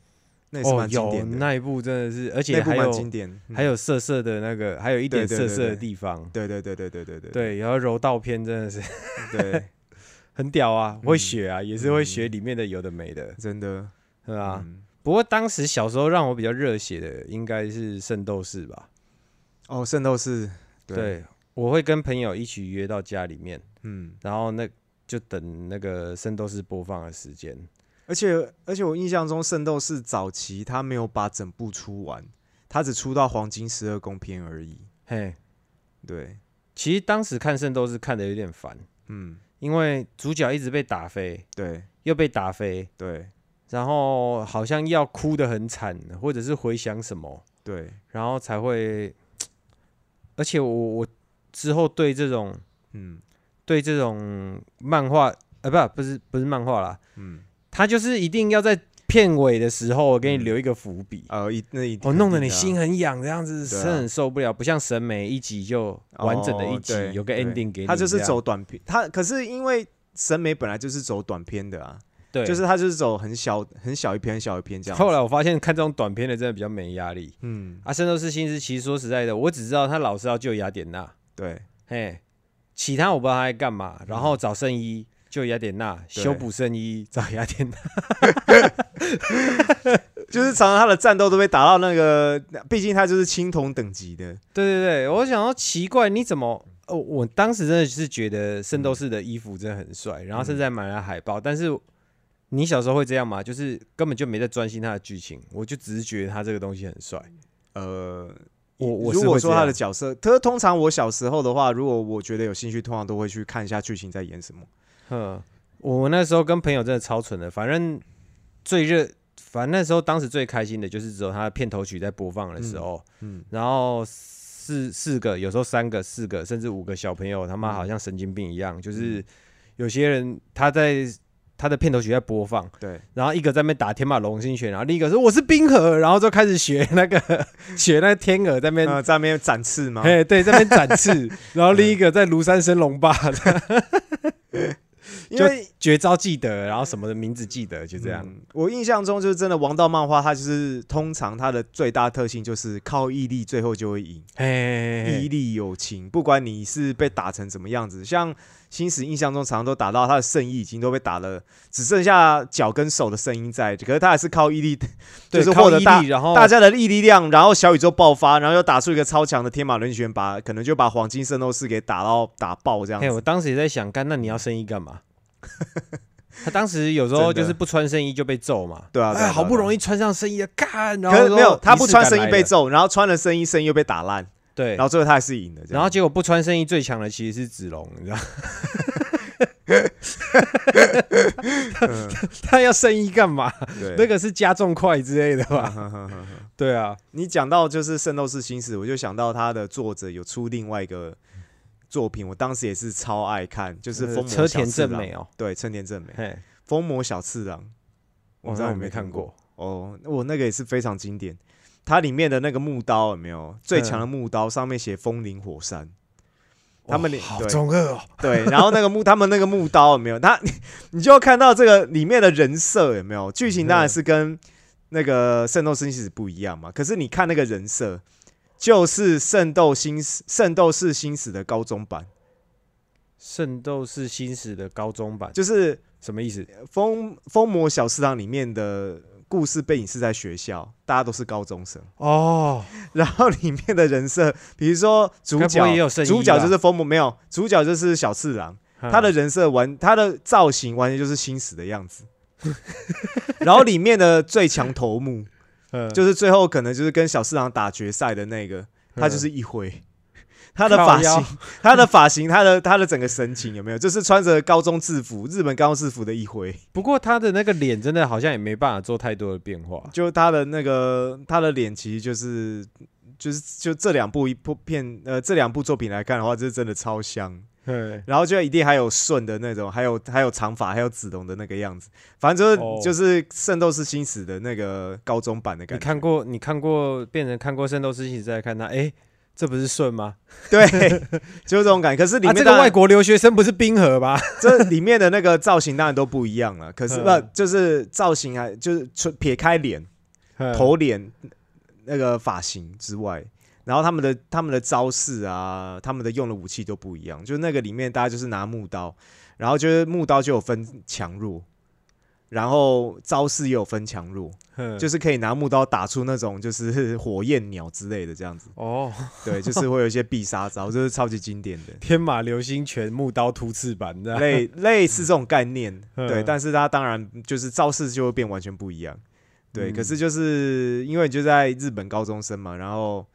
哦，有那一部真的是，而且还有
经典，
还有色色的那个，还有一点色色的地方。
对对对对对对对，
对，然后柔道片真的是，
对，
很屌啊，会学啊，也是会学里面的有的没的，
真的，
是吧？不过当时小时候让我比较热血的应该是《圣斗士》吧。
哦，《圣斗士》，
对，我会跟朋友一起约到家里面，
嗯，
然后那就等那个《圣斗士》播放的时间。
而且而且我印象中圣斗士早期他没有把整部出完，他只出到黄金十二宫篇而已。
嘿，
对，
其实当时看《圣斗士》看的有点烦，
嗯，
因为主角一直被打飞，
对
又被打飞，
对。
然后好像要哭得很惨，或者是回想什么，
对，
然后才会。而且我我之后对这种
嗯。
对这种漫画，呃，不，不是不是漫画啦，
嗯，
他就是一定要在片尾的时候给你
嗯。
留一个伏笔，
呃，一那一
哦，弄得你心很痒，这样子
对啊。
是很受不了。不像审美一集就完整的一集，
哦对
有个
对。
ending 给你，
他就是走短片，他可是因为审美本来就是走短片的啊，
对，
就是他就是走很小很小一篇很小一篇这样。
后来我发现看这种短片的真的比较没压力。
嗯，
啊，圣斗士星矢其实说实在的，我只知道他老是要救雅典娜，
对。
嘿，其他我不知道他在干嘛。然后找圣衣救雅典娜，修补圣衣找雅典娜。
就是常常他的战斗都被打到那个，毕竟他就是青铜等级的。
对对对，我想要奇怪你怎么。哦，我当时真的是觉得圣斗士的衣服真的很帅，然后甚至还买了海报。但是你小时候会这样吗？就是根本就没在专心他的剧情，我就只是觉得他这个东西很帅。
呃，
我我
如果说他的角色，可通常我小时候的话，如果我觉得有兴趣，通常都会去看一下剧情在演什么。
嗯，我那时候跟朋友真的超蠢的，反正最热，反正那时候当时最开心的就是只有他的片头曲在播放的时候，
嗯，
然后四四个，有时候三个、四个，甚至五个小朋友，他妈
嗯
好像神经病一样，就是有些人他在他的片头曲在播放，
对，
然后一个在那边打天马龙星拳，然后另一个说我是冰河，然后就开始学那个 学那个天鹅在那边。
呃，在那边展翅嘛，
哎，对，在那边展翅，然后另一个在庐山升龙霸，
因为
绝招记得，然后什么的名字记得，就这样。
嗯我印象中就是真的王道漫画，它就是通常它的最大特性就是靠毅力，最后就会赢。
嘿，
毅力友情，不管你是被打成什么样子，像新史印象中常常都打到他的圣衣已经都被打了，只剩下脚跟手的声音在，可是他还是靠毅力，就是获得大
力然后
大家的毅力量，然后小宇宙爆发，然后又打出一个超强的天马轮旋，把可能就把黄金圣斗士给打到打爆这样
嘿，我。当时也在想，干，那你要圣衣干嘛？他当时有时候就是不穿圣衣就被揍嘛。
对啊
哎，好不容易穿上圣衣了，干，然后
没有，他不穿圣
仪式感来了，
衣被揍，然后穿了圣衣，圣衣又被打烂，
对。
然，后最后他还是赢的。
然后结果不穿圣衣最强的其实是子龙，你知道，
他
他要圣衣干嘛？
对。
那个是加重块之类的吧？对啊，
你讲到就是《圣斗士星矢》，我就想到他的作者有出另外一个作品，我当时也是超爱看，就是《疯魔
车田正美哦，
对，车田正美，《
嘿，
疯魔小次郎》，我不知道
我没
看
看过。
哦，我那个也是非常经典，它里面的那个木刀有没有最强的木刀，上面写“风林火山”，他们
哇好中二哦，
对，然后那个木，他们那个木刀有没有？他你就要看到这个里面的人设有没有？剧情当然是跟那个《圣斗士星矢》不一样嘛。可是你看那个人设，就是《圣斗星矢》《圣斗士星矢》的高中版，
圣斗士星矢的高中版。
就是
什么意思？
《疯疯魔小四郎》里面的故事背景是在学校，大家都是高中生，
哦，
然后里面的人设，比如说主角
也有
主角就是疯魔，没有主角就是小次郎，他的人设完，他的造型完全就是星矢的样子。然后里面的最强头目，
嗯
就是最后可能就是跟小四郎打决赛的那个，他就是一辉。他的发型，他的发型，他的他的整个神情有没有？就是穿着高中制服，日本高中制服的一辉，
不过他的那个脸真的好像也没办法做太多的变化。
就他的那个他的脸，其实就是就是就这两部一部片呃这两部作品来看的话，这是真的超像。
对，
然后就一定还有顺的那种，还有还有长发，还有子龙的那个样子，反正就是、
哦
就是《圣斗士星矢》的那个高中版的感觉。
你看过你看过变成看过圣斗士星矢再看他，哎，这不是顺吗？
对，就是这种感觉。可是里
啊，
面当然、
这个外国留学生不是冰河吧？
这里面的那个造型当然都不一样了。可是不、
嗯
就是造型啊就是除撇开脸、头脸那个发型之外。然后他们的他们的招式啊，他们的用的武器都不一样。就那个里面，大家就是拿木刀，然后就是木刀就有分强弱，然后招式也有分强弱。
嗯
就是可以拿木刀打出那种就是火焰鸟之类的这样子，
哦，
对，就是会有一些必杀招，就是超级经典的，
天马流星拳木刀突刺版。
类类似这种概念，
嗯
对，但是它当然就是招式就会变完全不一样，对，
嗯
可是就是因为你就在日本高中生嘛，然后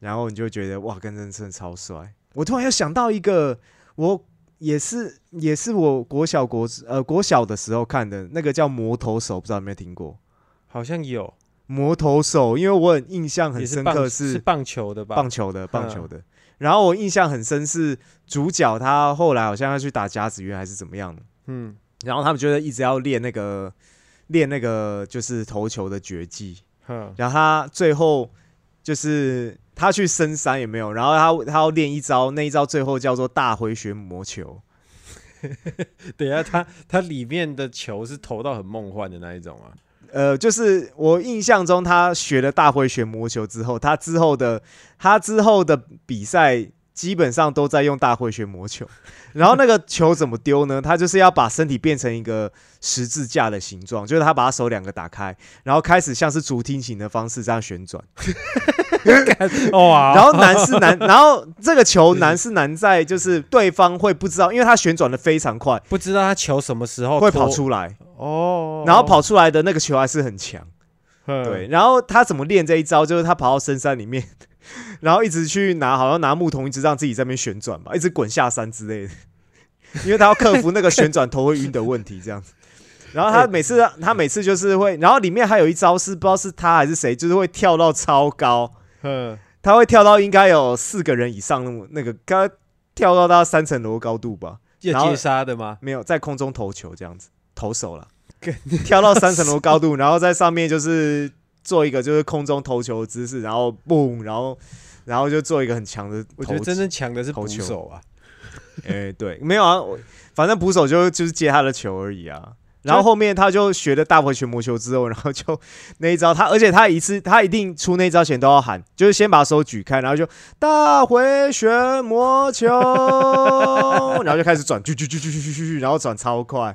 然后你就觉得哇，跟真真的超帅，我突然又想到一个，我也是也是我国小国呃国小的时候看的那个叫魔头手，不知道有没有听过？
好像有，
魔头手，因为我很印象很深刻
是棒球的吧？
棒球的，棒球的。然后我印象很深是主角他后来好像要去打甲子园还是怎么样的，
嗯，
然后他们觉得一直要练那个练那个就是投球的绝技，
哼，
然后他最后就是他去深山也没有？然后他他要练一招，那一招最后叫做大回旋魔球。
等一下，他他里面的球是投到很梦幻的那一种啊。
呃，就是我印象中，他学了大回旋魔球之后，他之后的他之后的比赛基本上都在用大回旋魔球。然后那个球怎么丢呢？他就是要把身体变成一个十字架的形状，就是他把他手两个打开，然后开始像是竹梯形的方式这样旋转。
哇
然后难是难，然后这个球难是难在就是对方会不知道，因为他旋转的非常快，
不知道他球什么时候
会跑出来，
哦，
然后跑出来的那个球还是很强。对，，然后他怎么练这一招？就是他跑到深山里面，然后一直去拿，好像拿木桶，一直让自己在那边旋转吧，一直滚下山之类的，因为他要克服那个旋转头会晕的问题，这样子。然后他每次，他每次就是会，然后里面还有一招是不知道是他还是谁，就是会跳到超高，
哼，
他会跳到应该有四个人以上那么那个，刚跳到到三层楼高度吧，然后
要接杀的吗？
没有在空中投球这样子，投手了，跳到三层楼高度，然后在上面就是做一个就是空中投球的姿势，然后嘣，然后然后就做一个很强的。
我觉得真正强的是捕
投球
手啊。
哎、对，没有啊，我反正捕手就就是接他的球而已啊。然后后面他就学了大回旋魔球之后，然后就那一招他，而且他一次他一定出那一招前都要喊，就是先把手举开，然后就大回旋魔球，然后就开始转，啾啾啾啾，然后转超快，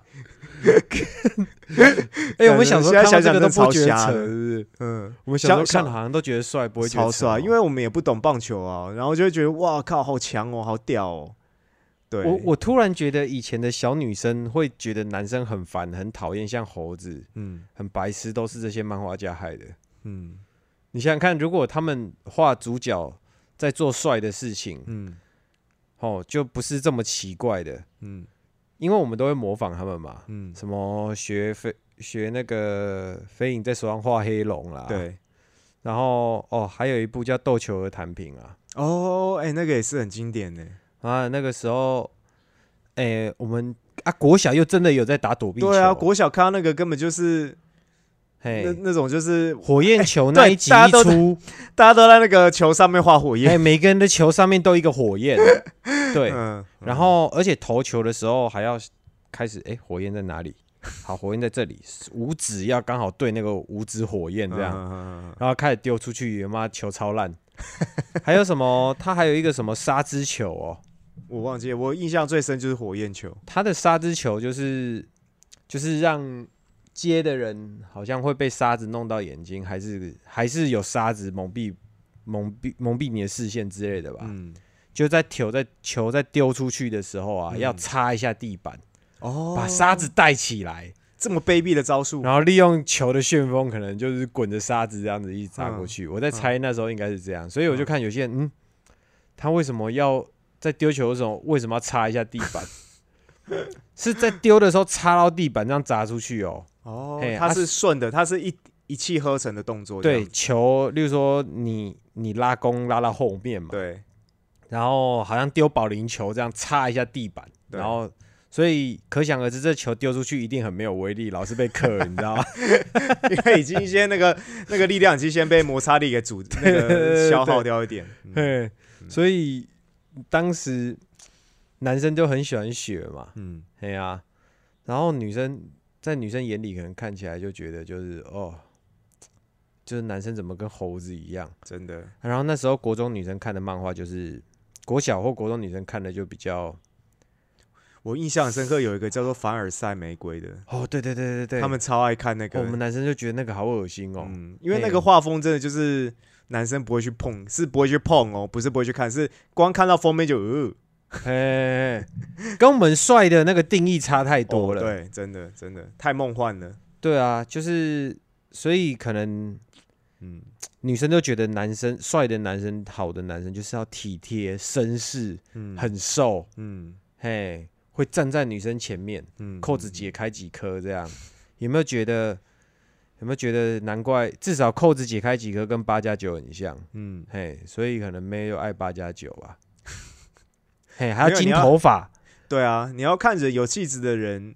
哎，我们小时候
现在想
看到这个都
想真的超
不觉得扯，
瞎的
是不是？
嗯，
我们小时候看好像都觉得帅，不会觉得
超帅，因为我们也不懂棒球啊，然后就会觉得哇靠，好强哦，好屌哦。对，
我我突然觉得以前的小女生会觉得男生很烦、很讨厌，像猴子、
嗯
很白痴，都是这些漫画家害的。
嗯
你想想看，如果他们画主角在做帅的事情，
嗯
哦，就不是这么奇怪的，
嗯
因为我们都会模仿他们嘛。
嗯，
什么学飞学那个飞影在手上画黑龙啦，，
对。
然后哦，还有一部叫《斗球的弹屏》啊，
哦，哎、那个也是很经典的。
啊，那个时候，哎、我们啊国小又真的有在打躲避球，
对啊，国小看到那个根本就是那
嘿，
那种就是
火焰球那一集
大家都 大家都在那个球上面画火焰。
哎，每个人的球上面都一个火焰，对，
嗯，
然后而且投球的时候还要开始，哎、火焰在哪里？好，火焰在这里，五指要刚好对那个五指火焰这样，然后开始丢出去，妈球超烂。还有什么？他还有一个什么沙之球哦，
我忘记了，我印象最深就是火焰球。
他的沙之球就是就是让接的人好像会被沙子弄到眼睛，还是还是有沙子蒙蔽蒙蔽蒙蔽你的视线之类的吧。
嗯，
就在球在球在丢出去的时候啊，
嗯。
要擦一下地板，
哦。
把沙子带起来，
这么卑鄙的招数，
然后利用球的旋风，可能就是滚着沙子这样子一直砸过
嗯。
去。我在猜那时候应该是这样，所以我就看有些人，嗯，他为什么要在丢球的时候为什么要擦一下地板？是在丢的时候插到地板这样砸出去哦。
哦，它
啊
是顺的，它是一一气呵成的动作。
对球，例如说你你拉弓拉到后面嘛，
对，
然后好像丢保龄球这样擦一下地板，然后所以可想而知，这球丢出去一定很没有威力，老是被克，你知道吗？
因为已经先那个那个力量已经先被摩擦力给阻那
对对对
个消耗 掉一点。嗯
嘿，所以当时男生就很喜欢雪嘛，
嗯，
嘿呀、然后女生在女生眼里可能看起来就觉得就是哦，就是男生怎么跟猴子一样。
真的，
然后那时候国中女生看的漫画就是国小或国中女生看的就比较
我印象很深刻，有一个叫做凡尔赛玫瑰的，
哦，对对对对对，
他们超爱看那个。
哦我们男生就觉得那个好恶心哦。
嗯，因为那个画风真的就是男生不会去碰，是不会去碰哦，不是不会去看，是光看到封面就呃
嘿，跟我们帅的那个定义差太多了。
哦对，真的真的太梦幻了。
对啊，就是所以可能
嗯，
女生都觉得男生帅的男生、好的男生就是要体贴、绅士、
嗯
很瘦，
嗯
嘿，会站在女生前面，
嗯
扣子解开几颗这样。有没有觉得？有没有觉得难怪？至少扣子解开几颗跟八加九很像，
嗯，
嘿，所以可能没有爱八加九吧。嘿，还要金头发，
对啊，你要看着有气质的人，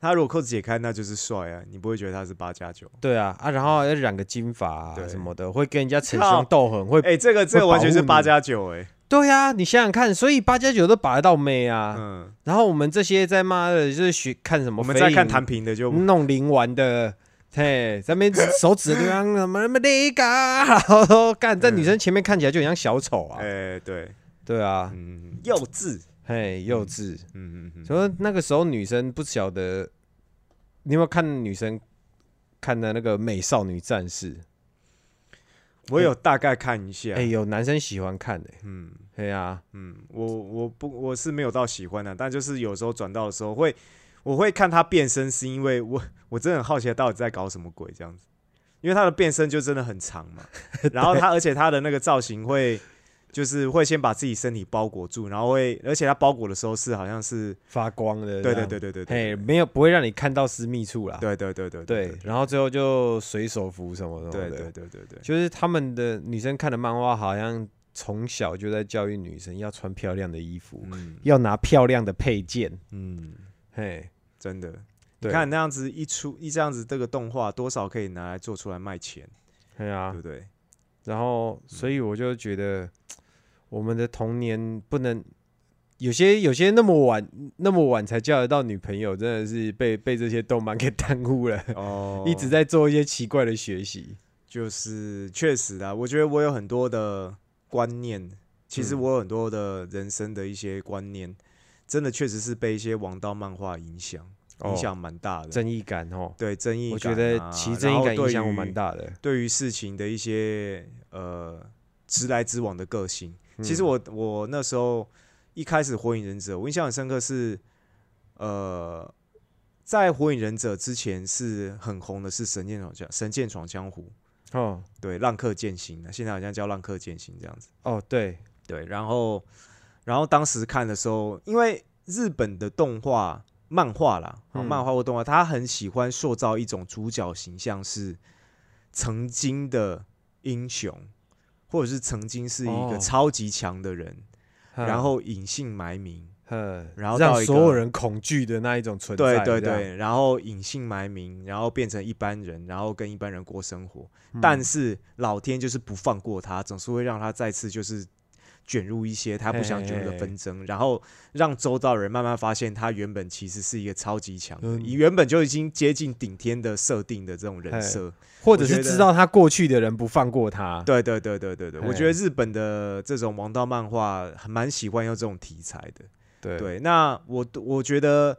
他如果扣子解开，那就是帅啊，你不会觉得他是八加九。
对啊啊，然后要染个金发啊
对。
什么的，会跟人家逞
靠
凶斗狠，会
哎、这个这个完全是八加九哎，
对呀、你想想看，所以八加九都把得到妹啊。
嗯，
然后我们这些在妈的，就是学看什么，
我们在看弹屏的就
弄灵丸的，嘿，在那边手指的地方什么什么那个，然后都干在女生前面看起来就很像小丑啊。
哎、对，
对啊，
嗯，幼稚，
嘿，幼稚。
嗯嗯嗯，
所以那个时候女生不晓得，你有没有看女生看的那个美少女战士？
我有大概看一下，
哎、有男生喜欢看的、
嗯。
对啊，
嗯，我我不我是没有到喜欢的，但就是有时候转到的时候会，我会看他变身，是因为我我真的很好奇他到底在搞什么鬼这样子，因为他的变身就真的很长嘛，然后他而且他的那个造型会。就是会先把自己身体包裹住，然后会，而且它包裹的时候是好像是，
发光的，
对对对，对对对，
嘿，没有不会让你看到私密处啦。
对对对对
对，然后最后就水手服什么什么的，
对对对对对，
就是他们的女生看的漫画，好像从小就在教育女生要穿漂亮的衣服，
嗯
要拿漂亮的配件。
嗯，
嘿，
真的，你，看那样子一出一这样子这个动画多少可以拿来做出来卖钱，
对啊
对，不对？
然后所以我就觉得我们的童年不能。有些有些那么晚那么晚才交得到女朋友，真的是被被这些动漫给耽误了，
哦
一直在做一些奇怪的学习。
就是确实啊，我觉得我有很多的观念，其实
嗯
我有很多的人生的一些观念，真的确实是被一些王道漫画影响，
哦
影响蛮大的。
正义感哦，
对正义感、啊，
我觉得其实正义感影响我蛮。大的。
对于事情的一些呃直来直往的个性，其实
嗯。
我我那时候一开始火影忍者，我印象很深刻是，呃，在火影忍者之前是很红的是神剑闯江神剑闯江湖，
哦。
对浪客剑心的，现在好像叫浪客剑心这样子。
哦对，
对，然后然后当时看的时候，因为日本的动画漫画啦，漫画或动画，他很喜欢塑造一种主角形象是曾经的英雄，或者是曾经是一
哦
个超级强的人，然
嗯
后隐姓埋名。
嗯，
然后
让所有人恐惧的那一种存在，
对对，对，然后隐姓埋名，然后变成一般人，然后跟一般人过生活。
嗯
但是老天就是不放过他，总是会让他再次就是卷入一些他不想卷入的纷争，然后让周遭人慢慢发现他原本其实是一个超级强的，
嗯
以原本就已经接近顶天的设定的这种人设。
或者是知道他过去的人不放过他。
对对对对对对，我觉得日本的这种王道漫画还蛮喜欢用这种题材的。
对
对，那我我觉得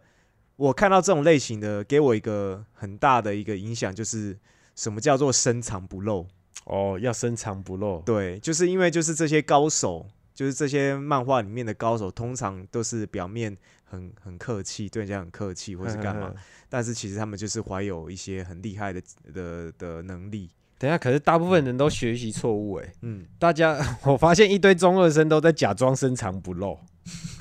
我看到这种类型的，给我一个很大的一个影响，就是什么叫做深藏不露。
哦，要深藏不露。
对，就是因为就是这些高手，就是这些漫画里面的高手，通常都是表面很很客气，对人家很客气，或是干嘛，但是其实他们就是怀有一些很厉害的的的能力。
等一下，可是大部分人都学习错误哎，
嗯，
大家 我发现一堆中二生都在假装深藏不露，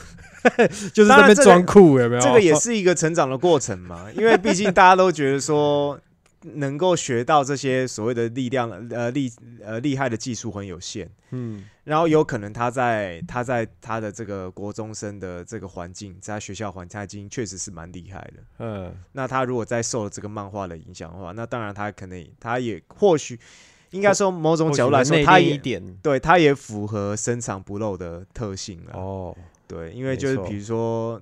就是在那边装酷，有没有？
这个也是一个成长的过程嘛，因为毕竟大家都觉得说。能够学到这些所谓的力量，呃厉呃厉害的技术很有限，
嗯，
然后有可能他在他在他的这个国中生的这个环境，在学校环境他已经确实是蛮厉害的。
嗯，
那他如果再受了这个漫画的影响的话，那当然他可能他也或许应该说某种角度来说，他
一点。
对他也符合深藏不露的特性了。
哦，
对，因为就是比如说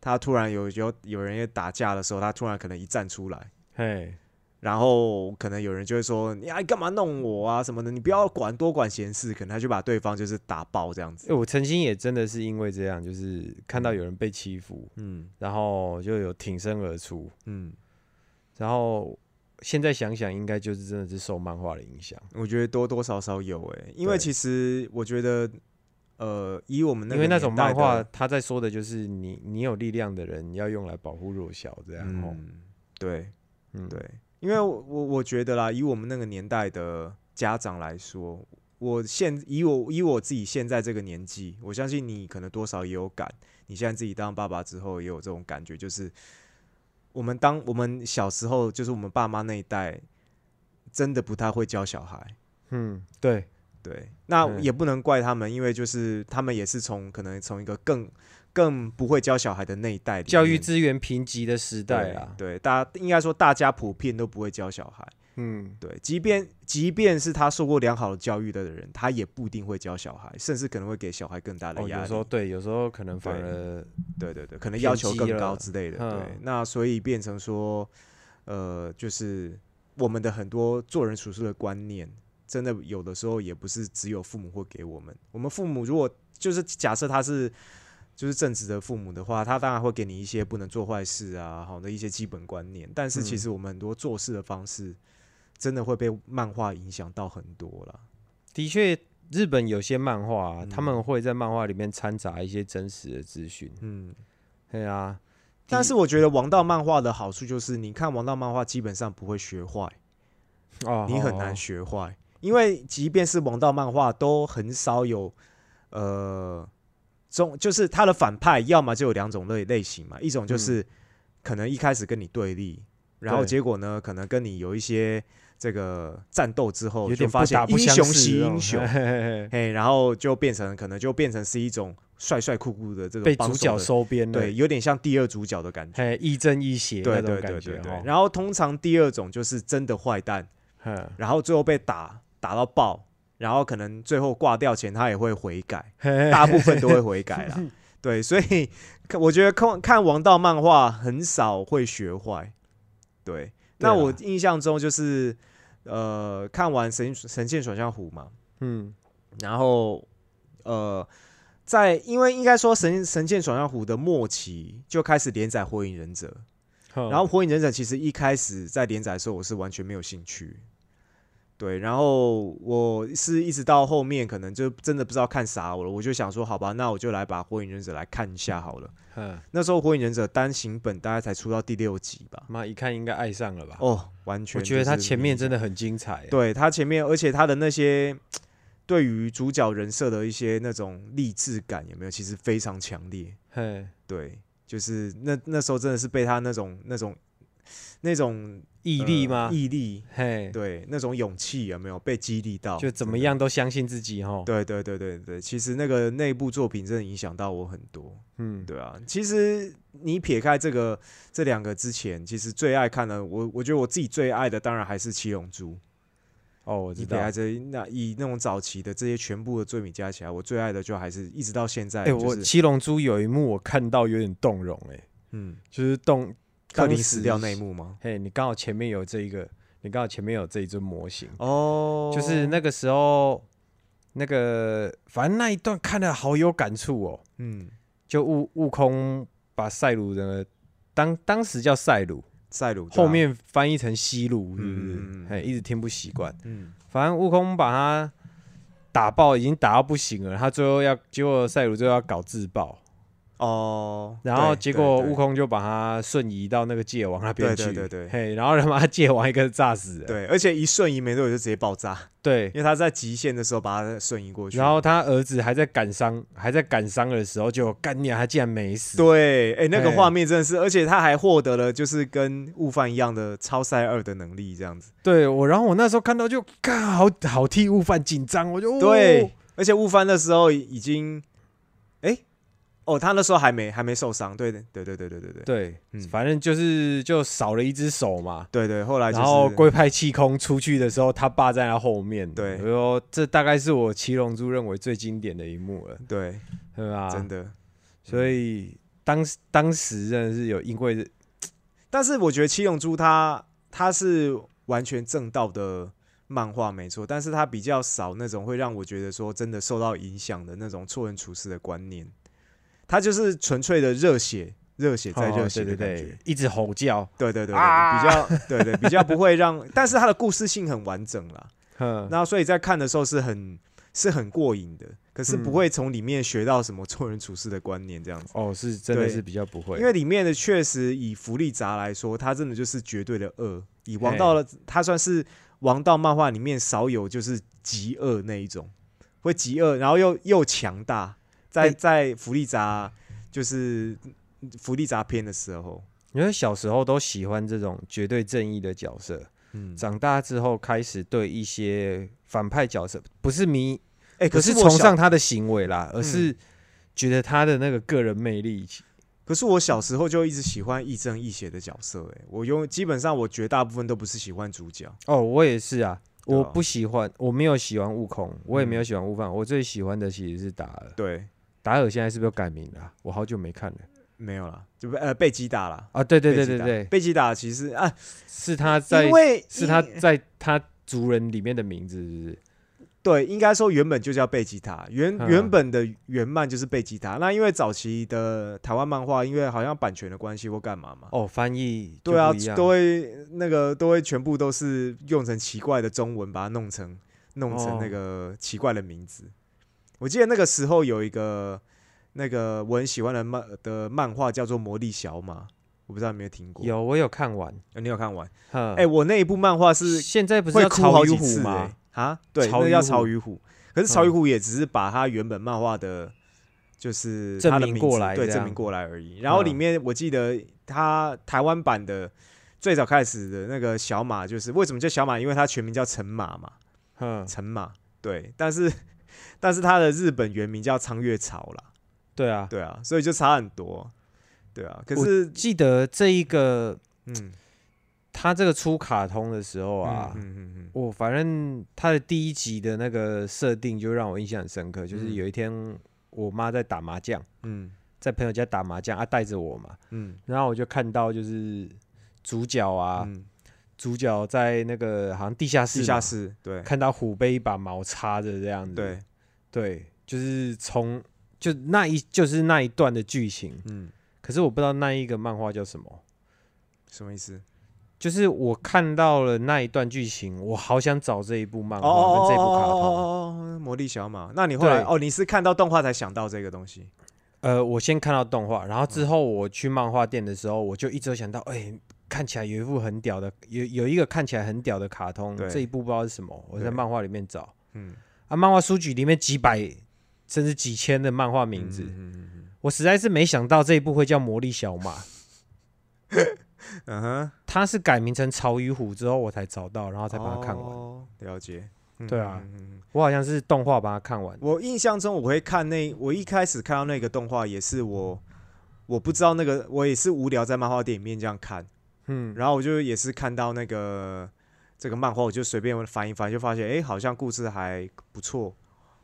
他突然有有有人也打架的时候，他突然可能一站出来。
嘿，
然后可能有人就会说：“你还干嘛弄我啊什么的？你不要管多管闲事。”可能他就把对方就是打爆这样子。
欸我曾经也真的是因为这样，就是看到有人被欺负，
嗯
然后就有挺身而出，
嗯，
然后现在想想，应该就是真的是受漫画的影响，
我觉得多多少少有诶、因为其实我觉得，呃，以我们那个
因为那种漫画，他在说的就是你你有力量的人要用来保护弱小，这样哦，
嗯，对
嗯，
对，因为我我我觉得啦，以我们那个年代的家长来说，我现以我以我自己现在这个年纪，我相信你可能多少也有感，你现在自己当爸爸之后也有这种感觉，就是我们当我们小时候，就是我们爸妈那一代，真的不太会教小孩。
嗯，对，
对，那
嗯
也不能怪他们，因为就是他们也是从可能从一个更更不会教小孩的那一代
教育资源贫瘠的时代啦，
对，对，大家应该说大家普遍都不会教小孩。
嗯，
对，即便即便是他受过良好的教育的人，他也不一定会教小孩，甚至可能会给小孩更大的
哦，
压力。
有时候对，有时候可能反
对
而
对对对，可能要求更高之类的。对
嗯，
那所以变成说，呃，就是我们的很多做人处事的观念，真的有的时候也不是只有父母会给我们。我们父母如果就是假设他是就是正直的父母的话，他当然会给你一些不能做坏事啊，好的一些基本观念。但是其
嗯
实我们很多做事的方式，真的会被漫画影响到很多了。
的确，日本有些漫画、啊，
嗯
他们会在漫画里面掺杂一些真实的资讯。
嗯，
对啊，
但是我觉得王道漫画的好处就是，你看王道漫画基本上不会学坏。
哦，
你很难
哦
学坏，因为即便是王道漫画，都很少有呃中，就是他的反派，要么就有两种类类型嘛，一种就是可能一开始跟你对立，然后结果呢，可能跟你有一些这个战斗之后，就
有点
发现英雄惜英雄，
嘿嘿嘿
嘿，然后就变成可能就变成是一种帅帅酷酷的这种
被主角收编，
对，有点像第二主角的感觉。
嘿，亦正亦邪
对
那种
对对
感觉哦。
对对然后通常第二种就是真的坏蛋，
哼
然后最后被打打到爆，然后可能最后挂掉前他也会悔改，大部分都会悔改啦。对，所以我觉得看看王道漫画很少会学坏。对，那我印象中就是呃看完神神剑爽相湖嘛，
嗯，
然后呃在因为应该说神神剑爽相湖的末期就开始连载火影忍者，
然
然后《火影忍者》其实一开始在连载的时候，我是完全没有兴趣。对，然后我是一直到后面，可能就真的不知道看啥我了，我就想说，好吧，那我就来把《火影忍者》来看一下好了。
嗯，
那时候《火影忍者》单行本大概才出到第六集吧，
妈一看应该爱上了吧？
哦，完全
我觉得他前面真
的，
的很精彩。，
对他前面，而且他的那些对于主角人设的一些那种励志感，有没有？其实非常强烈。
嘿，
对，就是那那时候真的是被他那种那种那种
毅力
呃
吗？
毅力，
嘿，
对，那种勇气有没有被激励到？
就怎么？样都相信自己哈。
对对对对对，其实那个那部作品真的影响到我很多，
嗯，
对啊。其实你撇开这个这两个之前，其实最爱看的，我我觉得我自己最爱的当然还是《七龙珠》。
哦，我知道
以北海。这那以那种早期的这些全部的罪名加起来，我最爱的就还是一直到现在，
哎、
就是
我七龙珠有一幕我看到有点动容、哎，
嗯，
就是动
克林死掉那一幕吗？
嘿，你刚好前面有这一个，你刚好前面有这一尊模型，
哦，
就是那个时候，那个反正那一段看了好有感触哦。
嗯，
就悟悟空把赛鲁的当当时叫赛鲁，
赛鲁啊
后面翻译成西鲁，是不是？
嗯嗯嗯
哎、一直听不习惯。
嗯
反正悟空把他打爆，已经打到不行了，他最后要结果赛鲁最后要搞自爆，
哦，
然后结果悟空就把他瞬移到那个界王那边去，
对对对对。
嘿，然后他妈 界王一个炸死了，
对，而且一瞬移没多久就直接爆炸，
对。
因为他在极限的时候把他瞬移过去，
然后他儿子还在感伤，还在感伤的时候就干你啊，他竟然没死，
对，哎、那个画面真的是，而且他还获得了就是跟悟饭一样的超赛二的能力，这样子。
对我，然后我那时候看到就，干好好替悟饭紧张，我就、哦、
对，而且悟饭那时候已经，哎、哦，他那时候还没还没受伤，对对对对对对对对
对，
嗯
反正就是就少了一只手嘛。
对对，后来就是
然后龟派气功出去的时候，他爸在他后面。
对
我说这大概是我七龙珠认为最经典的一幕了，
对，
对吧？
真的。
所以当时当时真的是有因为
但是我觉得七龙珠它它是完全正道的漫画没错，但是它比较少那种会让我觉得说真的受到影响的那种做人处事的观念，它就是纯粹的热血，热血在热血
哦对对
的感觉。
对，一直吼叫，
对对对比较对对比较不会让，但是他的故事性很完整啦。
哼，
那所以在看的时候是很是很过瘾的，可是不
嗯
会从里面学到什么做人处事的观念这样子。
哦，是真的是比较不会，
因为里面的确实以福利杂来说，他真的就是绝对的恶。以王道的，他算是王道漫画里面少有就是极恶那一种，会极恶，然后又又强大。在
欸
在福利杂就是福利杂片的时候，
因为小时候都喜欢这种绝对正义的角色，
嗯，
长大之后开始对一些反派角色不是迷，
哎、可是
崇尚他的行为啦，而
嗯
是觉得他的那个个人魅力。
可是我小时候就一直喜欢亦正亦邪的角色、哎，我用基本上我绝大部分都不是喜欢主角，
哦，我也是啊，我不喜欢，我没有喜欢悟空，我也没有
嗯。
喜欢悟饭，我最喜欢的其实是达尔。
对，
达尔现在是不是又改名了啊？我好久没看了
没有了，就被呃被击打了。
啊！对对对对对，
被击打其实啊，
是他在
因为
是他在他族人里面的名字，是不是？
对，应该说原本就叫贝吉塔，原
嗯
原本的原漫就是贝吉塔。那因为早期的台湾漫画，因为好像版权的关系或干嘛嘛，
哦，翻译
对啊都会那个都会全部都是用成奇怪的中文，把它弄成弄成那
哦
个奇怪的名字。我记得那个时候有一个那个我很喜欢的漫的漫画叫做《魔力小马》，我不知道有没有听过？
有我有看完。
呃，你有看完？
哎
哎、我那一部漫画是
现在不是
会哭
要曹与
好几次
虎吗
欸？啊，对，那叫
曹与虎。
可是曹与
嗯
虎也只是把他原本漫画的，就是
证
他的名字
明过来
对，证明过来而已。然后里
嗯
面我记得他台湾版的最早开始的那个小马，就是为什么叫小马？因为他全名叫陈马嘛，
嗯，
陈马。对，但是但是他的日本原名叫苍月草啦，
对啊，
对啊，所以就差很多。对啊，可是
记得这一个
嗯。
他这个出卡通的时候啊，
嗯嗯嗯嗯。
我反正他的第一集的那个设定就让我印象很深刻，就是
嗯。
有一天我妈在打麻将，
嗯。
在朋友家打麻将，啊带着我嘛，
嗯。
然后我就看到就是主角啊，
嗯，
主角在那个好像地下室，
地下室对。
看到虎被一把毛插着这样子，
对，
对，就是从就那一就是那一段的剧情，
嗯，
可是我不知道那一个漫画叫什么。
什么意思？
就是我看到了那一段剧情，我好想找这一部漫
哦
画跟这部卡通。
哦，魔力小马。那你后来哦，你是看到动画才想到这个东西？
呃，我先看到动画，然后
嗯
之后我去漫画店的时候，我就一直想到，哎、看起来有一部很屌的，有有一个看起来很屌的卡通，
对
这一部不知道是什么，我在漫画里面找
嗯，
啊，漫画书局里面几百甚至几千的漫画名字，我实在是没想到这一部会叫魔力小马，
嗯哼，
它是改名成潮与虎之后我才找到，然后才把它看完。
哦，了解。嗯
对啊我好像是动画把它看完，
我印象中我会看那，我一开始看到那个动画也是我，我不知道那个，我也是无聊在漫画店里面这样看，
嗯，
然后我就也是看到那个这个漫画，我就随便翻一翻，就发现哎、诶好像故事还不错，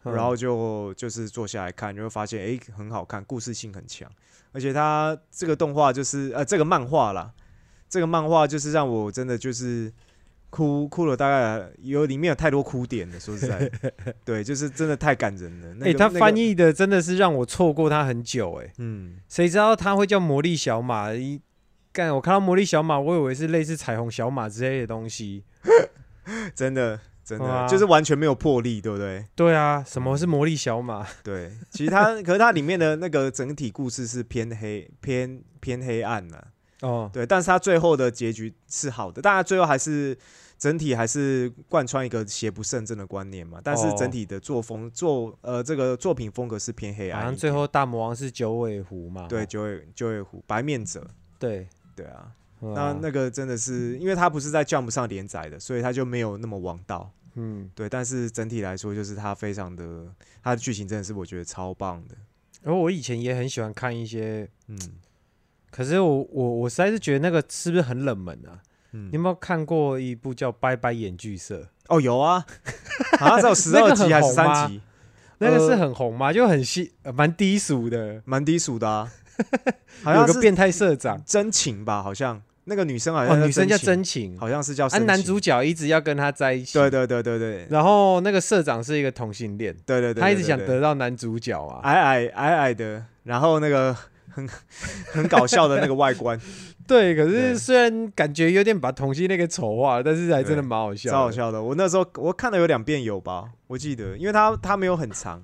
嗯
然后就就是坐下来看，就会发现哎、诶很好看，故事性很强，而且它这个动画就是呃这个漫画啦，这个漫画就是让我真的就是哭哭了，大概有里面有太多哭点了，说实在，对，就是真的太感人了。那
他翻译的真的是让我错过他很久哎、
嗯，
谁知道他会叫魔力小马？一干，我看到魔力小马，我以为是类似彩虹小马之类的东西。
真的真的、
哇。
就是完全没有魄力，对不对？
对啊，什么是魔力小马？
对，其实它 可是它里面的那个整体故事是偏黑偏偏黑暗的、
哦，
对，但是它最后的结局是好的，当然最后还是整体还是贯穿一个邪不胜正的观念嘛，但是
哦
整体的作风作呃这个作品风格是偏黑暗一点，
像最后大魔王是九尾狐嘛？
对
哦
九尾九尾狐白面者，
对，
对啊，
嗯
那那个真的是因为它不是在 Jump 上连载的，所以它就没有那么王道，
嗯，
对，但是整体来说就是它非常的它的剧情真的是我觉得超棒的，
然后我以前也很喜欢看一些，
嗯。
可是我我我实在是觉得那个是不是很冷门啊？
嗯。
你有没有看过一部叫《拜拜演剧社》？
哦，有啊，好像只有十二集还是三集，
那个是
呃。
很红吗？就很细，呃蛮低俗的，
蛮低俗的啊，好
有
像有
个变态社长，
真情吧？好像。那个女生好
哦，
像
女生叫真情，
好像是叫
啊，男主角一直要跟她在一起，
对对对对对。
然后那个社长是一个同性恋，
对对对，
他一直想得到男主角啊，
矮矮矮矮的，然后那个 很很搞笑的那个外观，
对，可是虽然感觉有点把同性恋给丑化了，但是还真的
对
蛮好笑，
超好。笑的。我那时候我看了有两遍有吧，我记得，因为他他没有很长。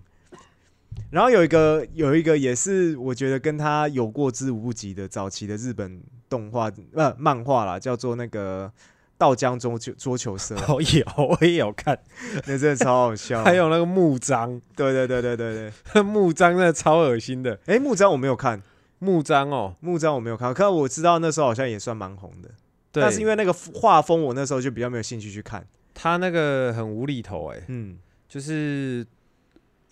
然后有一个有一个也是我觉得跟他有过之无不及的早期的日本动画呃漫画啦，叫做那个道江桌球桌球社，
哦，有我也有看，
那真的超好笑。
还有那个木章，
对对对对对对，
木章真的超恶心的。
哎，木章我没有看，
木章哦，
木章我没有看，可是我知道那时候好像也算蛮红的，但是因为那个画风，我那时候就比较没有兴趣去看。
他那个很无厘头哎、
嗯。
就是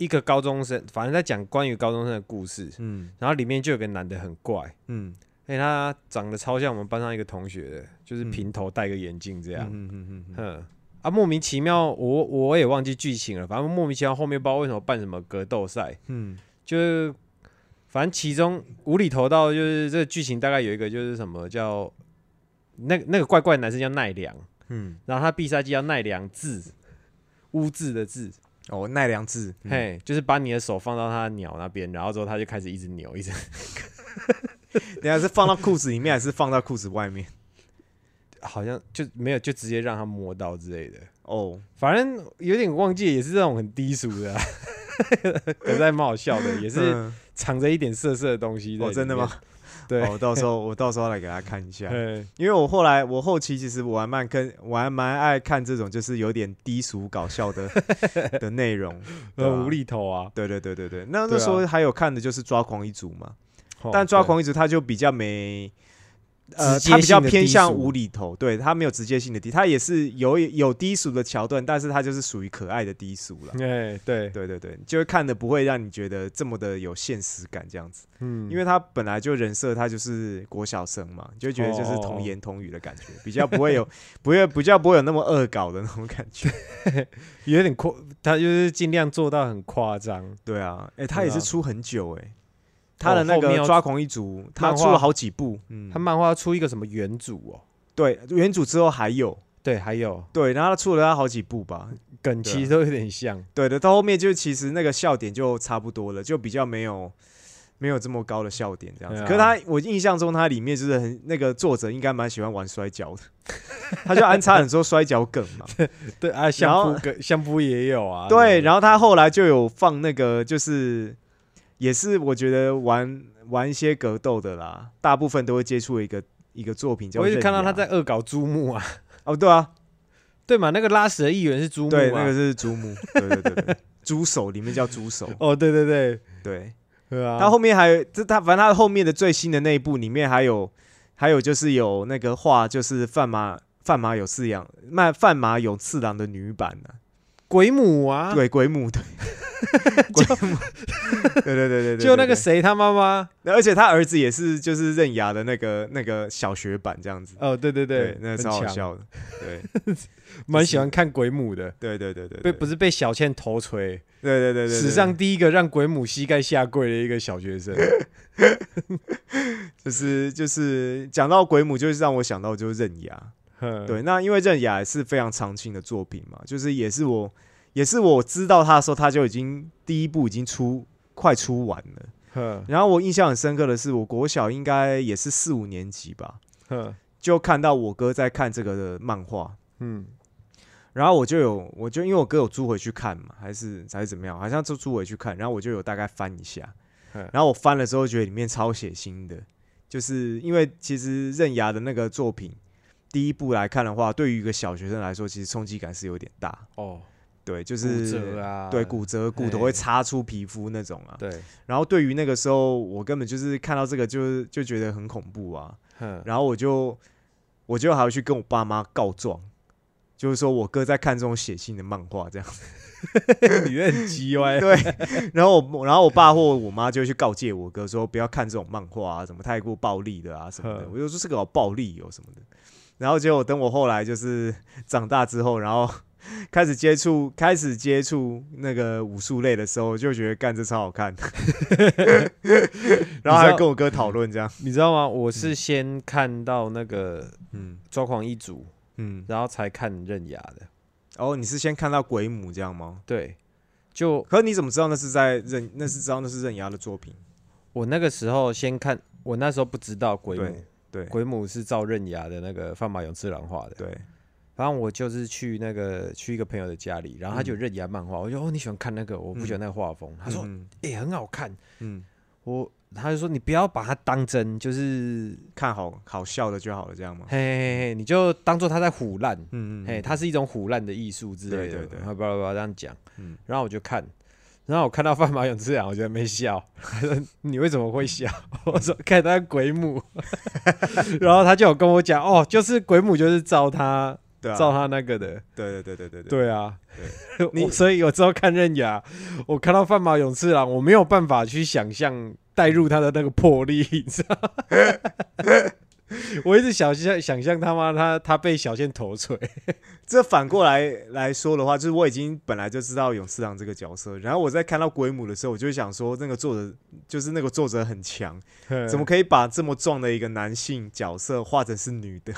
一个高中生，反正在讲关于高中生的故事，
嗯。
然后里面就有个男的很怪，
嗯，
哎、他长得超像我们班上一个同学的，就是
嗯。
平头戴个眼镜这
这
样，
嗯嗯嗯嗯，
哼。啊，莫名其妙，我我也忘记剧情了。反正莫名其妙，后面不知道为什么办什么格斗赛，
嗯。
就是反正其中无厘头到就是这个剧情大概有一个就是什么叫那个那个怪怪的男生叫奈良，
嗯，
然后他必杀技叫奈良字，污渍的字，
哦，奈良智，嗯
嘿，就是把你的手放到他的鸟那边，然后之后他就开始一直扭，一直
你还是放到裤子里面，还是放到裤子外面？
好像就没有就直接让他摸到之类的，
哦，
反正有点忘记，也是这种很低俗的、啊，可是还蛮好笑的，也是
嗯
藏着一点色色的东西。
哦，真的吗？
对，
我，到时候我到时候来给他看一下，
嘿。
因为我后来我后期其实我还蛮跟我还蛮爱看这种就是有点低俗搞笑的 的内容，
很无厘头啊。
对对对对对，那那时候还有看的就是抓狂一族嘛，
哦
但抓狂一族他就比较没，呃，他比较偏向无厘头，对他没有直接性的低，他也是有有低俗的桥段，但是他就是属于可爱的低俗了。
哎，对，
对对对，就是看的不会让你觉得这么的有现实感这样子，
嗯，
因为他本来就人设他就是国小生嘛，你就觉得就是
哦
童言童语的感觉，比较不会有不会比较不会有那么恶搞的那种感觉。
有点夸，他就是尽量做到很夸张。
对啊，哎、他也是出很久哎、他的那个抓狂一族，他出了好几部，嗯
他，漫画出一个什么原主哦，
对，原主之后还有，
对，还有
对，然后他出了他好几部吧，
梗其实都有点像。
对的，到后面就其实那个笑点就差不多了，就比较没有没有这么高的笑点这样子。
啊
可是他，我印象中他里面就是很那个作者应该蛮喜欢玩摔跤的，他就安插很多摔跤梗嘛。
对啊，
然
相
后
扑梗相扑也有啊。
对，然
后
后他后来就有放那个，就是也是我觉得玩玩一些格斗的啦，大部分都会接触一个一个作品叫。
我一直看到他在恶搞珠穆啊，
哦，对啊，
对嘛？那个拉屎的议员是珠穆
对，
啊
那个是珠穆，对对对对，猪手里面叫猪手，
哦，对对对，
对。
对啊。
他后面还有，这他反正他后面的最新的那一部里面还有，还有就是有那个画，就是范马范马有四郎，卖范马有次郎的女版呢、
鬼母啊，
对，鬼母对，鬼母 对对对对对，
就那个
对。
谁他妈妈，
而且他儿子也是就是刃牙的那个那个小学版这样子，
哦，对对
对，那
個
超好，笑的，对。
蛮喜欢看鬼母的。
对对对对，
被不是被小倩头锤，
对对对对，对
史上第一个让鬼母膝盖下跪的一个小学生。
就是就是讲到鬼母，就是让我想到就是刃牙，
哼。
对，那因为刃牙也是非常长青的作品嘛，就是也是我也是我知道他的时候，他就已经第一部已经出快出完了。
哼。
然后我印象很深刻的是，我国小应该也是四五年级吧，
哼。
就看到我哥在看这个的漫画，
嗯。
然后我就有我就因为我哥有租回去看嘛，还是还是怎么样，好像就租回去看，然后我就有大概翻一下，
嗯
然后我翻了之后觉得里面超血腥的，就是因为其实刃牙的那个作品第一部来看的话，对于一个小学生来说，其实冲击感是有点大，
哦，
对，就
骨
是
折啊，
对骨折，骨头会擦出皮肤那种啊。
对，
然后对于那个时候，我根本就是看到这个就就觉得很恐怖啊，
哼
然后我就我就还要去跟我爸妈告状，就是说我哥在看这种血腥的漫画这样子。
你这很鸡歪。
对，然后我然后我爸或我妈就会去告诫我哥说不要看这种漫画啊，什么太过暴力的啊什么的。我就说这个好暴力哦什么的。然后结果等我后来就是长大之后，然后 开始接触开始接触那个武术类的时候，就觉得干这超好看。然后还跟我哥讨论这样，
你知道吗？我是先看到那个《
嗯
抓狂一族》，
嗯。
然后才看刃牙的。
哦，你是先看到鬼母这样吗？
对，就
可是你怎么知道那是在刃？那是知道那是刃牙的作品？
我那个时候先看，我那时候不知道鬼母，
对
鬼母是照刃牙的那个范马勇次郎画的。
对，
反正我就是去那个去一个朋友的家里，然后他就有刃牙漫画，我就哦你喜欢看那个，我不喜欢那个画风。他说
嗯。
诶、很好看，
嗯，
我他就说你不要把它当真，就是
看好好笑的就好了，这样吗？
嘿嘿嘿，你就当做他在唬烂，
嗯嗯，
嘿，它是一种唬烂的艺术之类的，
对对对
然后巴拉巴拉这样讲，
嗯。
然后我就看，然后我看到范马勇次郎，我觉得没笑，他说你为什么会笑？我说看他鬼母，然后他就有跟我讲，哦，就是鬼母就是照他
对啊，
照他那个的，
对对对对对对，
对啊，
你
我所以有时候看刃牙，我看到范马勇次郎，我没有办法去想象带入他的那个魄力，你知道吗？我一直想象想象他妈他他被小倩头锤，
这反过来来说的话，就是我已经本来就知道勇次郎这个角色，然后我在看到鬼母的时候，我就想说，那个作者就是那个作者很强，怎么可以把这么壮的一个男性角色画成是女的，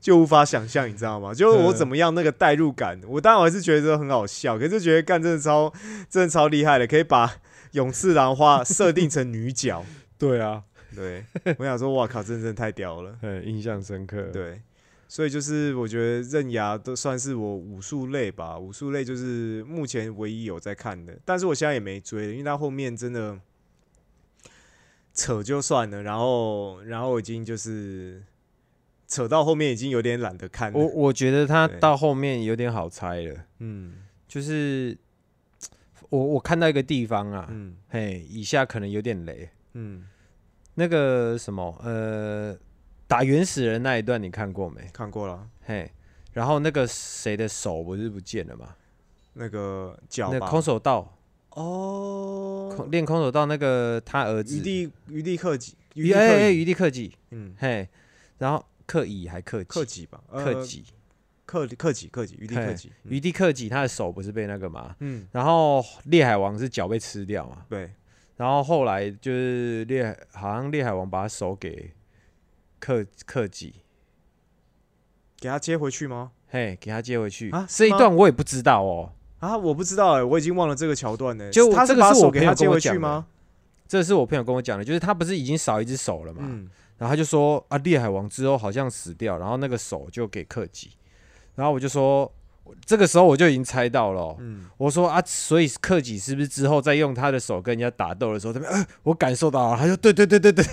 就无法想象，你知道吗？就是我怎么样那个代入感，我当然还是觉得很好笑，可是觉得干真的超真的超厉害的，可以把勇次郎画设定成女角，
对啊，
对 我想说，哇靠，真的真太屌了。
很印象深刻。，
对，所以就是我觉得刃牙都算是我武术类吧，武术类就是目前唯一有在看的，但是我现在也没追了，因为它后面真的扯就算了，然后然后已经就是扯到后面已经有点懒得看了。
我我觉得
它
到后面有点好猜了，
嗯
就是我我看到一个地方啊，
嗯
嘿，以下可能有点雷，
嗯，
那个什么呃，打原始人那一段你看过没？
看过了
嘿，然后那个谁的手不是不见了吗？
那个脚吧
那空手道，
哦，
空练空手道那个他儿子
余地余地克己，余地
余哎哎
克己，
余地克己，
嗯，
嘿，然后克乙还克
克
己
己吧，呃
克己
克克己克己余地克己，嗯
余地克己他的手不是被那个嘛？
嗯，
然后烈海王是脚被吃掉嘛？
对，
然后后来就是烈海，好像烈海王把他手给克克己，
给他接回去吗？
嘿，给他接回去
啊
这一段我也不知道哦，
啊，我不知道哎、我已经忘了这个桥段呢。
就
他
这个是我
把手给他
朋友跟我
接回去
讲的
吗？
这是我朋友跟我讲的，就是他不是已经少一只手了嘛？
嗯，
然后他就说啊，烈海王之后好像死掉，然后那个手就给克己，然后我就说，这个时候我就已经猜到了哦、
嗯，
我说啊，所以克己是不是之后再用他的手跟人家打斗的时候，他们、呃、我感受到了，他说对对对对对，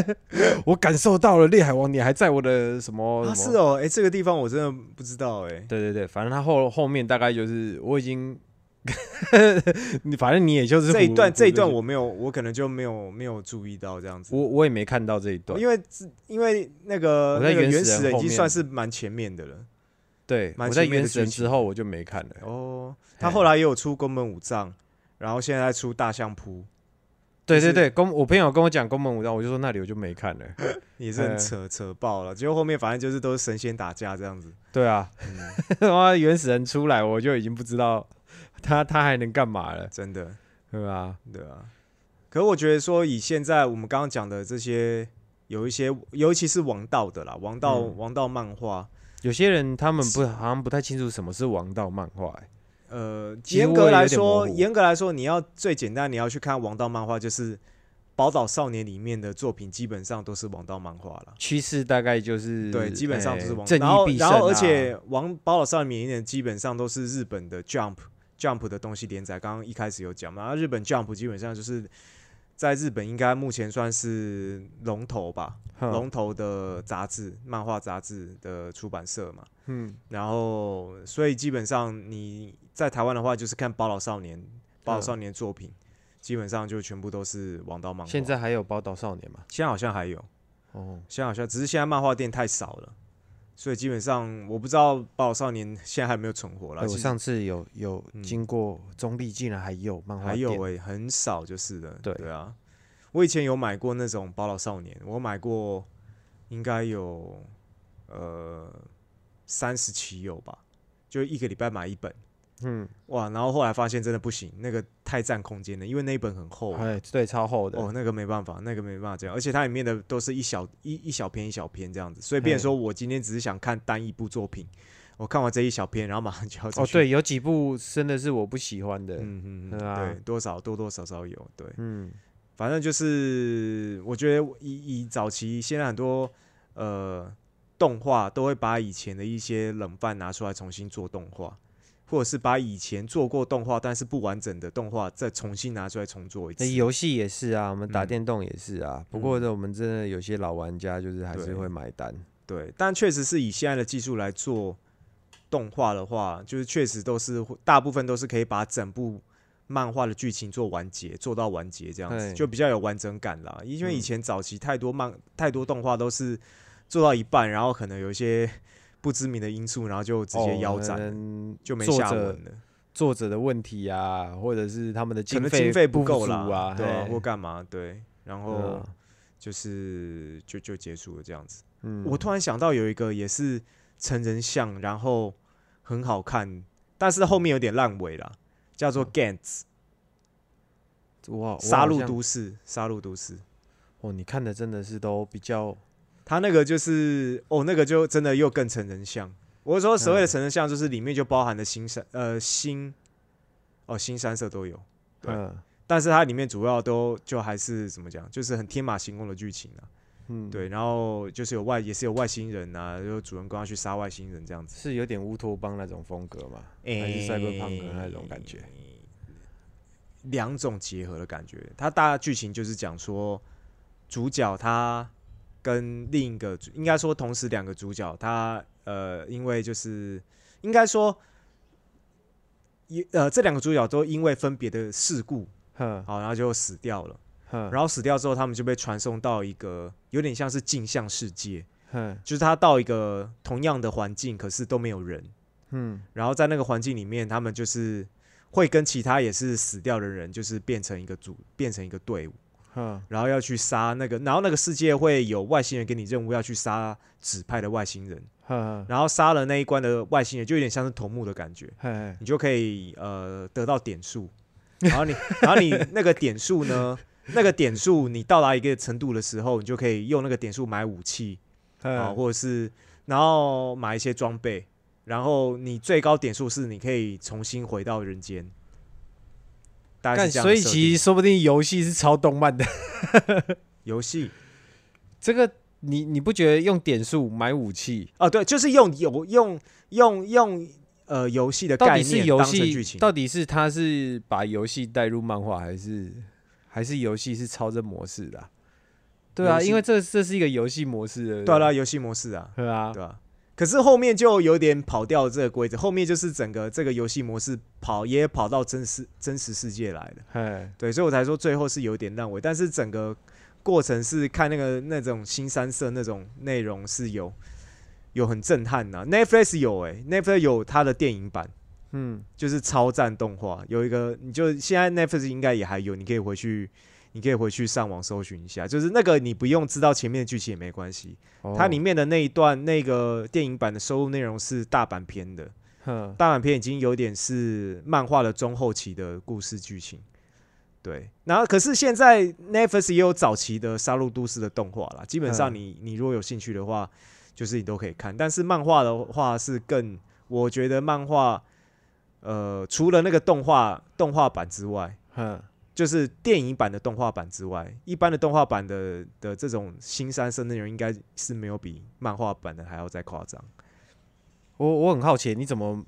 我感受到了，烈海王你还在我的什么
是哦，哎、这个地方我真的不知道哎、
对对对，反正他后后面大概就是我已经，你反正你也就是
这一段这一段我没有，我可能就没有没有注意到这样子。
我我也没看到这一段，
因为因为那个
原
那个原
始人后面
始人已经算是蛮前面的了。
对
蛮
我在原神之后我就没看了，
哦，他后来也有出宫本武藏，然后现在在出大相扑，
对对对，宫我朋友跟我讲宫本武藏，我就说那里我就没看了。
也是很
嗯
扯扯爆了。结果后面反正就是都是神仙打架这样子。
对啊，
嗯，
哇，原始人出来我就已经不知道他他还能干嘛了，
真的，
对吧？
对啊。可我觉得说，以现在我们刚刚讲的这些，有一些，尤其是王道的啦，王道、
嗯
王道漫画，
有些人他们不好像不太清楚什么是王道漫画、欸，
呃，严格来说，严格来说，你要最简单，你要去看王道漫画，就是《宝岛少年》里面的作品，基本上都是王道漫画了。
趋势大概就是
对，基本上都是王。
欸正
然后，
义必。
然后，而且《王宝岛少年》里面基本上都是日本的 Jump Jump 的东西连载。刚刚一开始有讲嘛，然后日本 Jump 基本上就是在日本应该目前算是龙头吧，
哼
龙头的杂志、漫画杂志的出版社嘛。
嗯，
然后，所以基本上你在台湾的话，就是看《宝岛少年》《宝岛少年》作品，基本上就全部都是王道漫画。
现在还有宝岛少年吗？
现在好像还有，
哦，
现在好像只是现在漫画店太少了，所以基本上我不知道《宝岛少年》现在还有没有存活了。
哎我上次有有
嗯
经过中立，竟然还有漫画
还有
店
诶、很少就是的。
对
对啊，我以前有买过那种《宝岛少年》，我买过应该有呃三十期有吧，就一个礼拜买一本。
嗯，
哇，然后后来发现真的不行，那个太占空间了，因为那一本很厚。
哎，对，超厚的。
哦，那个没办法，那个没办法这样，而且它里面的都是一小一一小篇一小篇这样子，所以变成说我今天只是想看单一部作品，我看完这一小篇，然后马上就要再
哦，
去
对，，有几部真的是我不喜欢的。
嗯嗯嗯，
对啊
对，多少多多少少有，对，
嗯，
反正就是我觉得以以早期现在很多呃动画都会把以前的一些冷饭拿出来重新做动画，或者是把以前做过动画但是不完整的动画再重新拿出来重做一次
那。游戏也是啊，我们打
嗯
电动也是啊。不过呢，我们真的有些老玩家就是还是会买单。
对，但确实是以现在的技术来做动画的话，就是确实都是会大部分都是可以把整部漫画的剧情做完结，做到完结这样子，就比较有完整感啦。因为以
嗯
前早期太多漫太多动画都是做到一半，然后可能有一些不知名的因素，然后就直接腰斩就没下文了。
作者的问题啊，或者是他们的
可
经费
能经费
不
够啦，
啊，
对啊，或干嘛？对，然后
啊
就是就就结束了这样子。
嗯，
我突然想到有一个也是成人像，然后很好看，但是后面有点烂尾了，叫做《Gantz
哇，
杀戮都市》。杀戮都市，
哦，你看的真的是都比较
他那个就是哦，那个就真的又更成人像。我是说所谓的成人像，就是里面就包含了新三呃新哦新三色都有，对
嗯
但是它里面主要都就还是怎么讲，就是很天马行空的剧情啊。
嗯，
对，然后就是有外也是有外星人啊，就主人公要去杀外星人这样子。
是有点乌托邦那种风格嘛，
还
还是赛博朋克那种感觉？
两种结合的感觉。它大剧情就是讲说，主角他跟另一个主，应该说同时两个主角，他呃，因为就是应该说，一呃，这两个主角都因为分别的事故，
哼
好，然后就死掉了。
哼，
然后死掉之后，他们就被传送到一个有点像是镜像世界，
哼
就是他到一个同样的环境，可是都没有人。
嗯
然后在那个环境里面，他们就是会跟其他也是死掉的人，就是变成一个组，变成一个队伍，
哼
然后要去杀那个，然后那个世界会有外星人给你任务，要去杀指派的外星人，
哼
然后杀了那一关的外星人，就有点像是头目的感觉，
哼
你就可以呃得到点数，然后你，然后你那个点数呢，那个点数你到达一个程度的时候，你就可以用那个点数买武器，啊，
哼，
或者是然后买一些装备，然后你最高点数是你可以重新回到人间。大概
干，
是这样
所以其实说不定游戏是超动漫的。
游戏。
这个你你不觉得用点数买武器，
哦，对，就是用游用用用呃游戏的
到底是游
概念当成剧
戏，
情，
到底是他是把游戏带入漫画，还是还是游戏是超这模式的啊、对啊，因为这这是一个游戏模式的，
对啊啦，游戏模式啊，
对啊，
对吧、可是后面就有点跑掉这个规则，后面就是整个这个游戏模式跑也跑到真实真实世界来了。
哎，
对，所以我才说最后是有点烂尾，但是整个过程是看那个那种新三色那种内容是有有很震撼呐、Netflix 有诶、n e t f l i x 有它的电影版，
嗯，
就是超赞动画，有一个你就现在 Netflix 应该也还有，你可以回去，你可以回去上网搜寻一下，就是那个你不用知道前面的剧情也没关系，
哦
它里面的那一段那个电影版的收录内容是大版篇的，
哼
大版篇已经有点是漫画的中后期的故事剧情。对，然后可是现在 Netflix 也有早期的《杀戮都市》的动画啦，基本上
嗯
你你如果有兴趣的话，就是你都可以看。但是漫画的话是更，我觉得漫画，呃，除了那个动画动画版之外，
哼，
就是电影版的动画版之外，一般的动画版的的这种新三色内容，应该是没有比漫画版的还要再夸张。
我我很好奇，你怎么？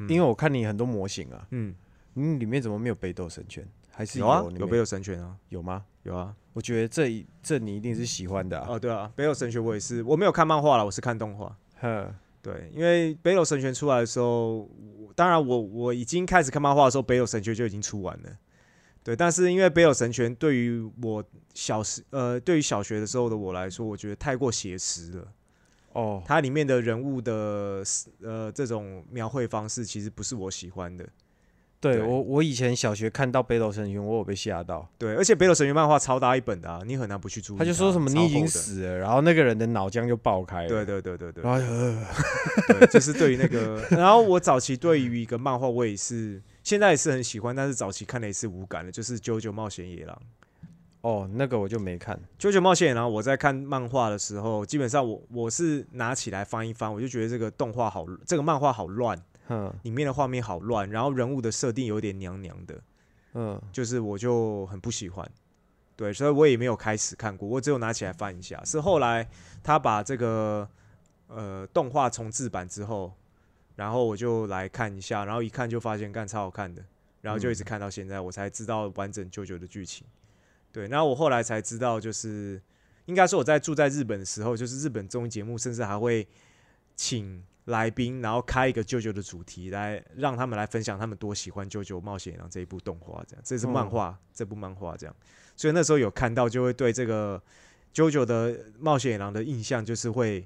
嗯
因为我看你很多模型啊，
嗯，
你里面怎么没有北斗神拳？还是
有啊，有北斗神拳啊，
有吗？
有啊。
我觉得这一这你一定是喜欢的啊。
哦，对啊，北斗神拳我也是，我没有看漫画了，我是看动画。
哼，
对，因为北斗神拳出来的时候，我当然我我已经开始看漫画的时候，北斗神拳就已经出完了。对，但是因为北斗神拳对于我小时呃，对于小学的时候的我来说，我觉得太过写实了。
哦，
它里面的人物的呃这种描绘方式，其实不是我喜欢的。对
对我我以前小学看到北斗神拳，我有被吓到。
对，而且北斗神拳漫画超大一本的、啊，你很难不去注意它。
他就说什么你已经。死了，然后那个人的脑浆就爆开了。
对对对对对
然后就呃
对，就是对于那个，然后我早期对于一个漫画，我也是现在也是很喜欢，但是早期看的也是无感的，就是《九九冒险野狼》。
哦，那个我就没看。
《九九冒险野狼》，我在看漫画的时候，基本上我我是拿起来翻一翻，我就觉得这个动画好，这个漫画好乱，
哼，
里面的画面好乱，然后人物的设定有点娘娘的，
嗯，
就是我就很不喜欢。对，所以我也没有开始看过，我只有拿起来翻一下。是后来他把这个呃动画重制版之后，然后我就来看一下，然后一看就发现干超好看的，然后就一直看到现在，我才知道完整舅舅的剧情。对，然后我后来才知道，就是应该说我在住在日本的时候，就是日本综艺节目甚至还会请来宾，然后开一个舅舅的主题来让他们来分享他们多喜欢《舅舅冒险野狼》这一部动画，这样这是漫画、这部漫画这样，所以那时候有看到就会对这个九九的冒险野狼的印象就是会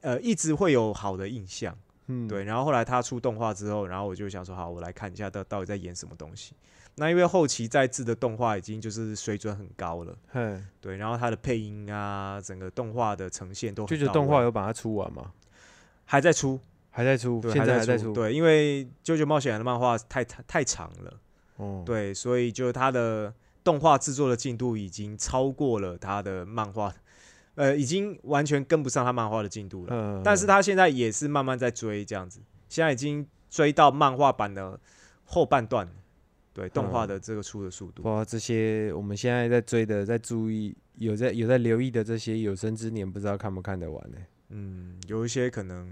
呃一直会有好的印象。
嗯，
对，然后后来他出动画之后，然后我就想说，好，我来看一下到到底在演什么东西。那因为后期在制的动画已经就是水准很高了，
哼，
对，然后他的配音啊，整个动画的呈现都很到位
动画有把它出完吗？
还在出，
还在出，
对，
现在还在出。，
对，因为《九九冒险》的漫画太太太长了，
哦，
对，所以就他的动画制作的进度已经超过了他的漫画，呃，已经完全跟不上他漫画的进度了。
嗯，
但是他现在也是慢慢在追这样子，现在已经追到漫画版的后半段了，对动画的这个出的速度。
哇，这些我们现在在追的，在注意，有在有在留意的这些有生之年，不知道看不看得完呢？
嗯，有一些可能，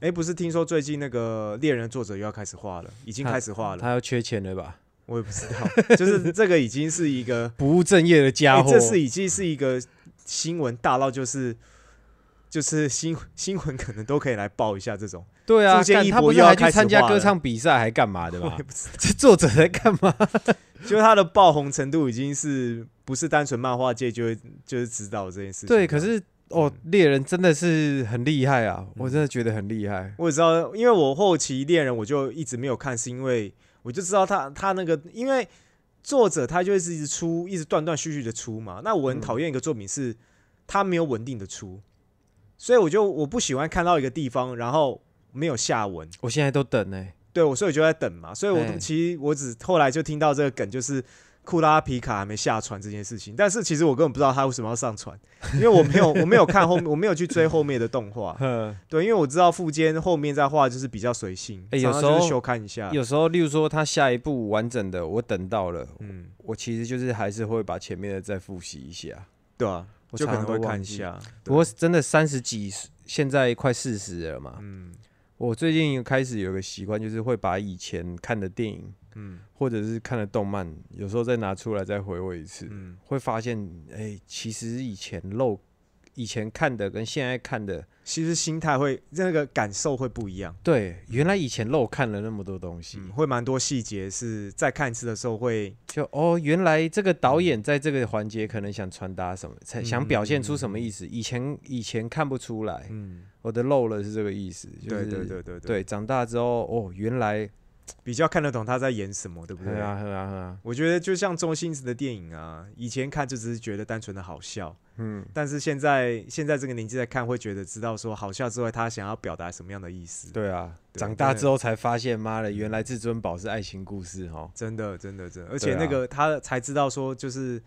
哎、不是听说最近那个猎人作者又要开始画了，已经开始画了，
他要缺钱了吧？
我也不知道，就是这个已经是一个，
不务正业的家伙，
哎这是已经是一个新闻大到就是。就是新新闻可能都可以来报一下这种，
对啊，他不是还去参加歌唱比赛还干嘛的吧这 作者在干嘛？
就是他的爆红程度已经是不是单纯漫画界就会就是知道这件事情。
对，可是哦，
嗯
猎人真的是很厉害啊，我真的觉得很厉害。
我也知道，因为我后期猎人我就一直没有看，是因为我就知道他他那个，因为作者他就是一直出，一直断断续续的出嘛。那我很
嗯
讨厌一个作品是他没有稳定的出，所以我就我不喜欢看到一个地方然后没有下文。
我现在都等呢、
对我，所以我就在等嘛。所以我
哎
其实我只后来就听到这个梗，就是库拉皮卡还没下船这件事情。但是其实我根本不知道他为什么要上船，因为我没有 我没有看后面，我没有去追后面的动画。对，因为我知道富坚后面在画就是比较随性，
哎有时候
就看一下。
有时候，例如说他下一部完整的，我等到了，
嗯，
我其实就是还是会把前面的再复习一下。
对啊，
我
就可能会。看一下。对
不过真的三十几，现在快四十了嘛。
嗯
我最近开始有个习惯，就是会把以前看的电影
嗯。
或者是看了动漫，有时候再拿出来再回味一次，
嗯，
会发现，哎、其实以前漏，以前看的跟现在看的，
其实心态会那个感受会不一样。
对，原来以前漏看了那么多东西，
嗯，会蛮多细节是再看一次的时候会，
就哦，原来这个导演在这个环节可能想传达什么，才想表现出什么意思，以前以前看不出来，
嗯，
我的漏了是这个意思，就是
对对对对。
对，长大之后哦，原来
比较看得懂他在演什么，对不对？
对啊，
我觉得就像周星驰的电影啊，以前看就只是觉得单纯的好笑，
嗯，
但是现在现在这个年纪在看，会觉得知道说好笑之外，他想要表达什么样的意思。
对啊，
对
长大之后才发现，妈的，原来至尊宝是爱情故事哦。
真的，真的，真的，而且那个他才知道说，就是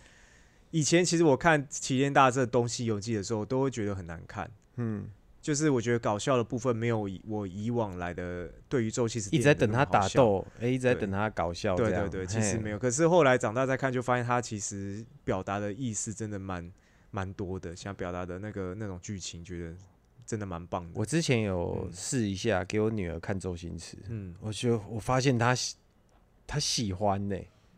以前其实我看《齐天大圣》《东西游记》的时候，都会觉得很难看。
嗯，
就是我觉得搞笑的部分没有以我以往来的对于周星驰
一直在等他打
斗。
斗，哎，一直在等他搞笑。
对对对，其实
嘿
没有。可是后来长大再看，就发现他其实表达的意思真的蛮蛮多的，想表达的那个那种剧情，觉得真的蛮棒的。
我之前有
嗯
试一下给我女儿看周星驰，
嗯，
我就我发现她喜她喜欢呢、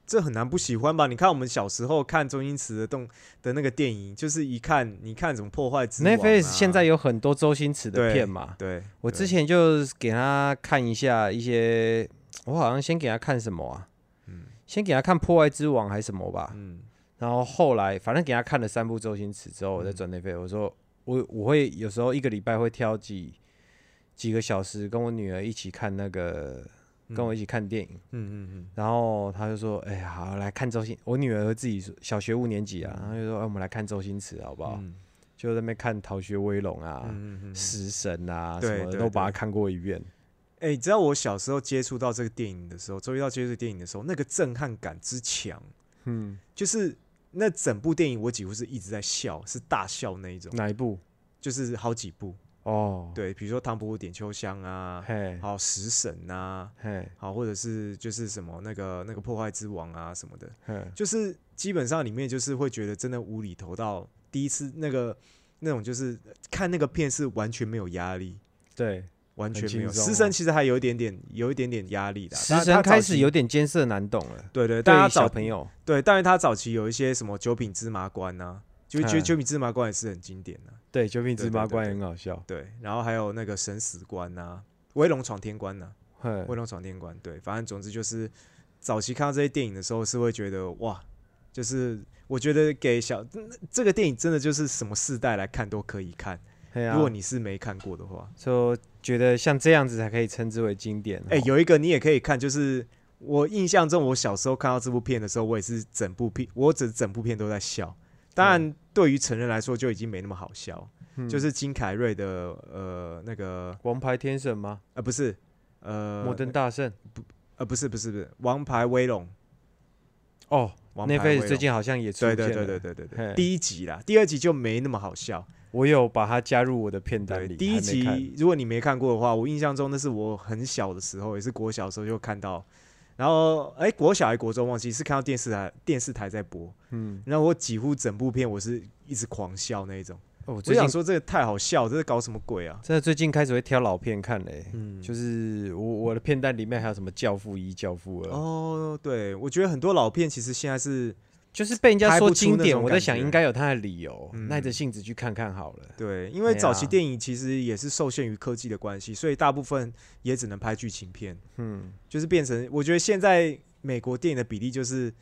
这很难不喜欢吧？你看我们小时候看周星驰的动的那个电影，就是一看，你看什么破坏之王、啊、
Netflix 现在有很多周星驰的片嘛，
对，对。
我之前就给他看一下一些，我好像先给他看什么啊？
嗯。
先给他看《破坏之王》还是什么吧，
嗯。
然后后来反正给他看了三部周星驰之后，我再
嗯
转 Netflix，我说我我会有时候一个礼拜会挑几几个小时跟我女儿一起看那个，跟我一起看电影。
嗯嗯嗯
然后他就说：“哎呀，好来看周星。”我女儿自己说小学五年级啊，然后就说：“哎，我们来看周星驰好不好？”
嗯
就在那边看《逃学威龙》啊。食神》啊什么的，都把它看过一遍。
哎、你知道我小时候接触到这个电影的时候，周一到接触电影的时候，那个震撼感之强，
嗯，
就是那整部电影我几乎是一直在笑，是大笑那一种，
哪一部？
就是好几部。
哦，，
对，比如说《唐伯虎点秋香》啊，
嘿，
好《食神》啊，
嘿，
好，或者是就是什么那个那个破坏之王啊什么的，
嘿，
就是基本上里面就是会觉得真的无厘头到第一次那个那种就是看那个片是完全没有压力，
对，
完全没有。食神其实还有一点点有一点点压力的，
食神开始有点艰涩难懂了。
对对，
对于
但他早
小朋友，
对，但是他早期有一些什么九品芝麻官呐、就觉得
嗯。
九品芝麻官也是很经典的、
对九品芝麻官也很好笑。
对，然后还有那个神死官呐、威龙闯天关呐、
嘿，
威龙闯天关，对，反正总之就是早期看到这些电影的时候，是会觉得哇，就是我觉得给小这个电影真的就是什么世代来看都可以看，
嘿啊。
如果你是没看过的话，
就觉得像这样子才可以称之为经典。
哎、
哦
有一个你也可以看，就是我印象中我小时候看到这部片的时候，我也是整部片，我整整部片都在笑。当然，对于成人来说就已经没那么好笑，
嗯
就是金凯瑞的呃那个
王牌天神吗？
呃不是呃
摩登大圣。
呃不是不是不是王牌威龙，
哦
王牌威
，Netflix 最近好像也出现了。
对对对对对对对，第一集啦，第二集就没那么好笑。
我有把它加入我的片单
对，
里。
第一集如果你没看过的话，我印象中那是我很小的时候，也是国小的时候就看到。然后，哎，国小还国中忘记是看到电视台电视台在播，
嗯，
然后我几乎整部片我是一直狂笑那一种。
哦，我
想说这个太好笑，这是搞什么鬼啊？
真的最近开始会挑老片看嘞、
嗯，
就是我我的片单里面还有什么《教父一》《教父二》
哦，对，我觉得很多老片其实现在是
就是被人家说经典，我在想应该有它的理由，
嗯。
耐着性子去看看好了。
对，因为早期电影其实也是受限于科技的关系，所以大部分也只能拍剧情片，
嗯，
就是变成我觉得现在美国电影的比例就是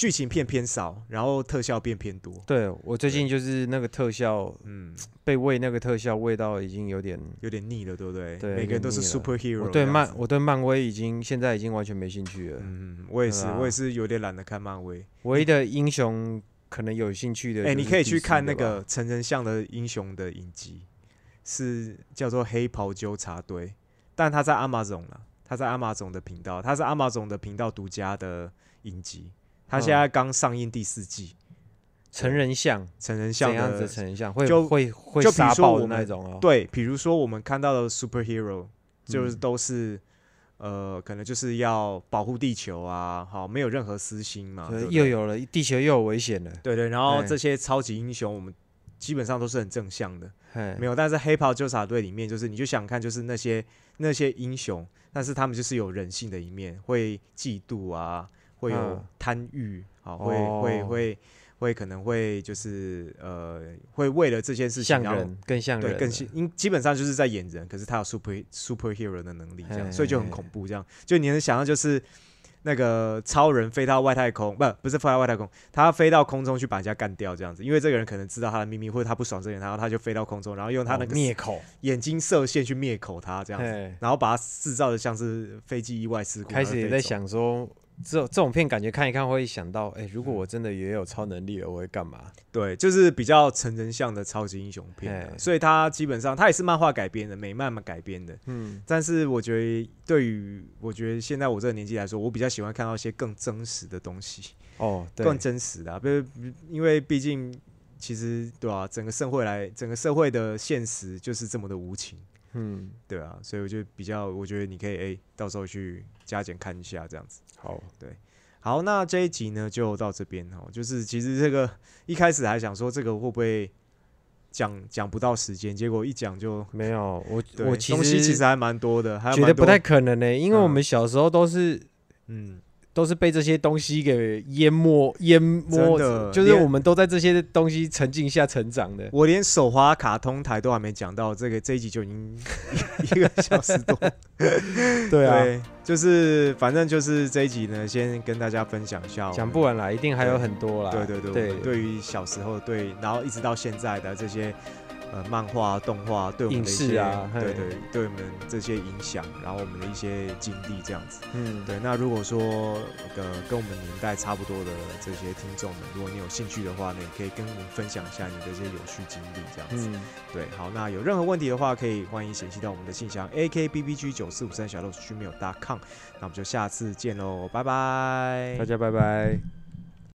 剧情片偏少，然后特效片偏多。
对我最近就是那个特效
嗯，
被喂那个特效喂到已经有点，
有点腻了，对不对？
对
每个人都是 superhero
我对漫我对漫威已经现在已经完全没兴趣了。
嗯，我也是，
啊
我也是有点懒得看漫威。
唯一的英雄可能有兴趣的，
哎、你可以去看那
个
个成人像的英雄的影集，是叫做《黑袍纠察队》，但他在阿玛总了，他在阿玛总的频道，他是阿玛总的频道独家的影集，它现在刚上映第四季，
成人像。
成人像
怎样子成人像？会
就
会会
就比如
杀爆的那种哦。
对，比如说我们看到的 superhero，就是
嗯
都是。呃，可能就是要保护地球啊，好，没有任何私心嘛，
对
对不对？
又有了地球又有危险了。
对对，然后
哎。
这些超级英雄，我们基本上都是很正向的，
嘿。
没有，但是黑袍纠察队里面，就是你就想看，就是那些那些英雄，但是他们就是有人性的一面，会嫉妒啊，会有
嗯。
贪欲，啊，会
哦。
会会会可能会就是呃，会为了这件事情然后
像人更像人，
对更像，因基本上就是在演人，可是他有 super superhero 的能力，这样，
嘿
所以就很恐怖，这样，就你能想象就是。那个超人飞到外太空，不不是飞到外太空，他飞到空中去把人家干掉这样子，因为这个人可能知道他的秘密，或者他不爽这个人，然后他就飞到空中，然后用他那
哦
个
灭口，
眼睛射线去灭口他这样子，然后把他制造的像是飞机意外事故，
开始也在想说，这种这种片感觉看一看会想到，哎、如果我真的也有超能力了，我会干嘛？
对，就是比较成人向的超级英雄片啊、所以它基本上它也是漫画改编的，美漫嘛改编的，
嗯，
但是我觉得对于我觉得现在我这个年纪来说，我比较喜欢看到一些更真实的东西。
哦，对，
更真实的、啊，不是因为毕竟其实对啊，整个社会来，整个社会的现实就是这么的无情，
嗯，
对啊，所以我就比较，我觉得你可以诶、到时候去加减看一下这样子。
好，对
好，那这一集呢就到这边哦，就是其实这个一开始还想说这个会不会讲讲不到时间，结果一讲就
没有，我我其
东西其
实
实还蛮多的，还蛮多
觉得不太可能呢、因为我
嗯
们小时候都是。
嗯。
都是被这些东西给淹没、淹没
的，
就是我们都在这些东西沉浸下成长的。
我连手滑卡通台都还没讲到，这个这一集就已经 一个小时多。
对啊，
对，就是反正就是这一集呢，先跟大家分享一下。
讲不完啦，一定还有很多啦。
对对对，
对
于小时候对，然后一直到现在的这些呃漫画、动画对我们的一些对对，对我们这些影响，然后我们的一些经历这样子。
嗯，
对，那如果说呃跟我们年代差不多的这些听众们，如果你有兴趣的话呢，也可以跟我们分享一下你的这些有趣经历这样子。
嗯，
对，好，那有任何问题的话，可以欢迎写信到我们的信箱 a k b b g 九四五三小老鼠 gmail.com。那我们就下次见喽，拜拜。
大家拜拜。